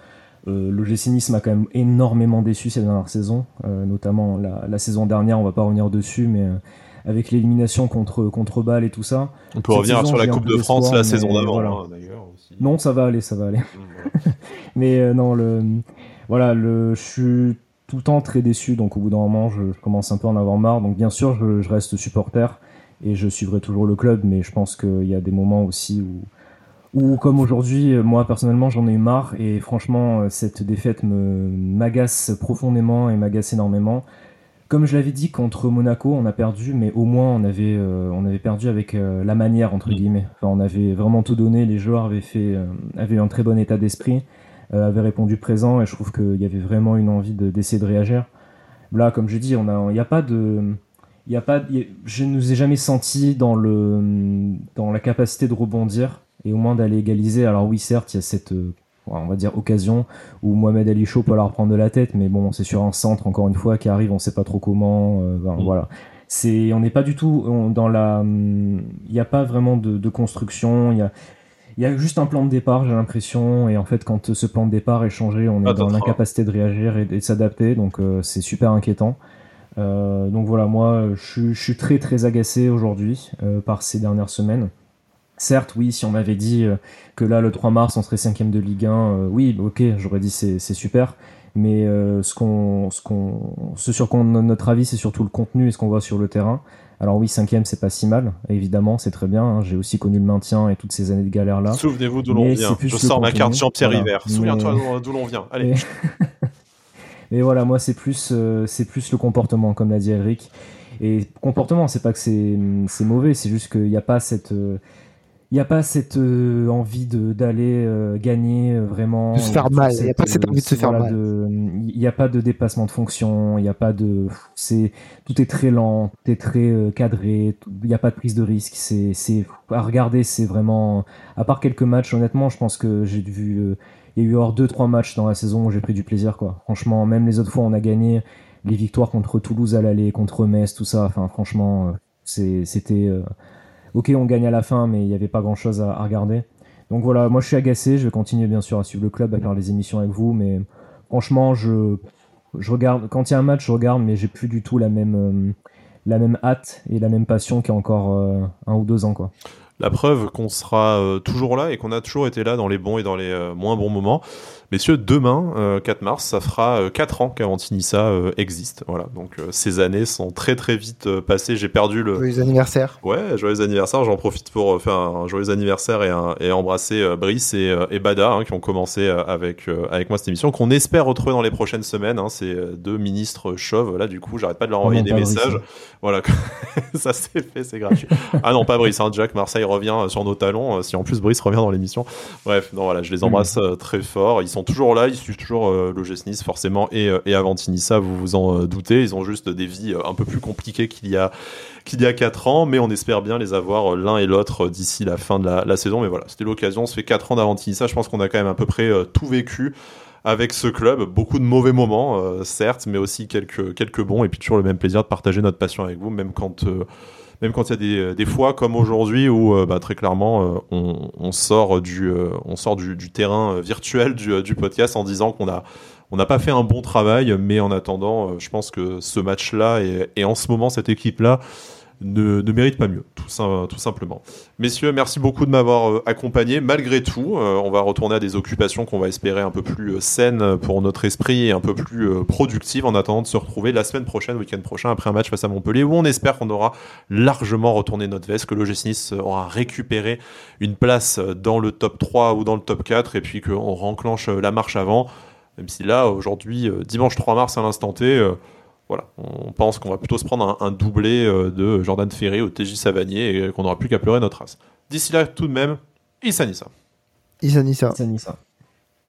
Euh, le GC m'a quand même énormément déçu ces dernières saisons, euh, notamment la, la, saison dernière, on va pas revenir dessus, mais avec l'élimination contre contre Bâle et tout ça. On peut revenir sur la Coupe de France la saison d'avant hein, d'ailleurs. Non, ça va aller, ça va aller. Mmh, *laughs* mais non le voilà le je suis tout le temps très déçu, donc au bout d'un moment, je, commence un peu à en avoir marre. Donc bien sûr, je, reste supporter et je suivrai toujours le club, mais je pense qu'il y a des moments aussi où, où comme aujourd'hui, moi personnellement, j'en ai eu marre et franchement, cette défaite me m'agace profondément et m'agace énormément. Comme je l'avais dit contre Monaco, on a perdu, mais au moins on avait euh, on avait perdu avec euh, la manière entre guillemets. Enfin, on avait vraiment tout donné. Les joueurs avaient fait euh, avaient un très bon état d'esprit. Euh, avait répondu présent et je trouve qu'il y avait vraiment une envie d'essayer de, réagir. Là, comme je dis, il n'y a pas de, y a pas, je ne nous ai jamais senti dans le, dans la capacité de rebondir et au moins d'aller égaliser. Alors oui, certes, il y a cette, euh, on va dire occasion où Mohamed Ali Chaud peut leur prendre de la tête, mais bon, c'est sur un centre encore une fois qui arrive, on sait pas trop comment. Euh, mm. Voilà, c'est, on n'est pas du tout dans la, il n'y a pas vraiment de, de construction. Il y a, il y a juste un plan de départ, j'ai l'impression, et en fait, quand ce plan de départ est changé, on est dans l'incapacité de réagir et, de s'adapter, donc euh, c'est super inquiétant. Euh, donc voilà, moi, je, suis très très agacé aujourd'hui euh, par ces dernières semaines. Certes, oui, si on m'avait dit que là, le 3 mars, on serait cinquième de Ligue 1, oui, ok, j'aurais dit c'est super. Mais ce, qu'on, ce, qu'on, ce sur quoi notre avis, c'est surtout le contenu et ce qu'on voit sur le terrain. Alors oui, cinquième, c'est pas si mal, évidemment, c'est très bien. Hein. J'ai aussi connu le maintien et toutes ces années de galère là. Souvenez-vous d'où l'on vient. Je sors ma carte Jean-Pierre Hiver. Souviens-toi d'où l'on vient. Allez. *laughs* Mais... voilà, moi c'est plus, euh, c'est plus le comportement, comme l'a dit Eric. Et comportement, c'est pas que c'est, c'est mauvais, c'est juste qu'il n'y a pas cette, euh, il n'y a pas cette euh, envie de d'aller euh, gagner euh, vraiment. De se faire mal. Il n'y a pas cette envie de se faire mal. Il n'y a pas de dépassement de fonction. Il n'y a pas de. C'est tout est très lent, tout est très cadré. Il n'y a pas de prise de risque. C'est c'est à regarder. C'est vraiment. À part quelques matchs, honnêtement, je pense que j'ai vu. il y a eu hors deux trois matchs dans la saison où j'ai pris du plaisir quoi. Franchement, même les autres fois on a gagné les victoires contre Toulouse à l'aller, contre Metz, tout ça. Enfin, franchement, c'était ok, on gagne à la fin, mais il n'y avait pas grand chose à, regarder. Donc voilà, moi je suis agacé, je vais continuer bien sûr à suivre le club, à faire les émissions avec vous, mais franchement, je, je regarde, quand il y a un match, je regarde, mais j'ai plus du tout la même, euh, la même hâte et la même passion qu'il y a encore euh, un ou deux ans, quoi. La preuve qu'on sera euh, toujours là et qu'on a toujours été là dans les bons et dans les moins bons moments. Messieurs, demain, 4 euh, mars, ça fera 4 euh, ans qu'Avantinissa euh, existe. Voilà, donc ces années sont très très vite passées. J'ai perdu le. Joyeux anniversaire. Ouais, joyeux anniversaire. J'en profite pour faire un joyeux anniversaire et, et embrasser Brice et, et Bada hein, qui ont commencé avec avec moi cette émission, qu'on espère retrouver dans les prochaines semaines. Hein, ces deux ministres chauves. Là, du coup, j'arrête pas de leur envoyer des messages. Voilà, *laughs* ça c'est fait, c'est gratuit. ah non, pas Brice. Hein, Jack Marseille revient sur nos talons. Si en plus Brice revient dans l'émission. Bref, non voilà, je les embrasse très fort. Ils sont toujours là, ils suivent toujours euh, l'OGS forcément et, euh, et vous vous en euh, doutez. Ils ont juste des vies un peu plus compliquées qu'il y a qu'il y a 4 ans, mais on espère bien les avoir l'un et l'autre d'ici la fin de la, saison. Mais voilà, c'était l'occasion. Ça fait 4 ans d'Avantinissa, je pense qu'on a quand même à peu près tout vécu avec ce club. Beaucoup de mauvais moments, certes, mais aussi quelques, quelques bons. Et puis toujours le même plaisir de partager notre passion avec vous, même quand même quand il y a des, euh, des fois comme aujourd'hui où euh, bah, très clairement euh, on, sort du on sort du, terrain virtuel du, du, podcast en disant qu'on a on n'a pas fait un bon travail, mais en attendant, je pense que ce match-là et en ce moment cette équipe-là ne, mérite pas mieux, tout, tout, simplement. Messieurs, merci beaucoup de m'avoir euh, accompagné. Malgré tout, euh, on va retourner à des occupations qu'on va espérer un peu plus euh, saines pour notre esprit et un peu plus productives en attendant de se retrouver la semaine prochaine, week-end prochain, après un match face à Montpellier, où on espère qu'on aura largement retourné notre veste, que l'OGC Nice aura récupéré une place dans le top 3 ou dans le top 4, et puis qu'on renclenche la marche avant, même si là, aujourd'hui, dimanche 3 mars à l'instant T, voilà, on pense qu'on va plutôt se prendre un, doublé euh, de Jordan Ferré au TJ Savanier et qu'on n'aura plus qu'à pleurer notre race. D'ici là, tout de même, Issa Nissa. Issa Nissa. Issa Nissa.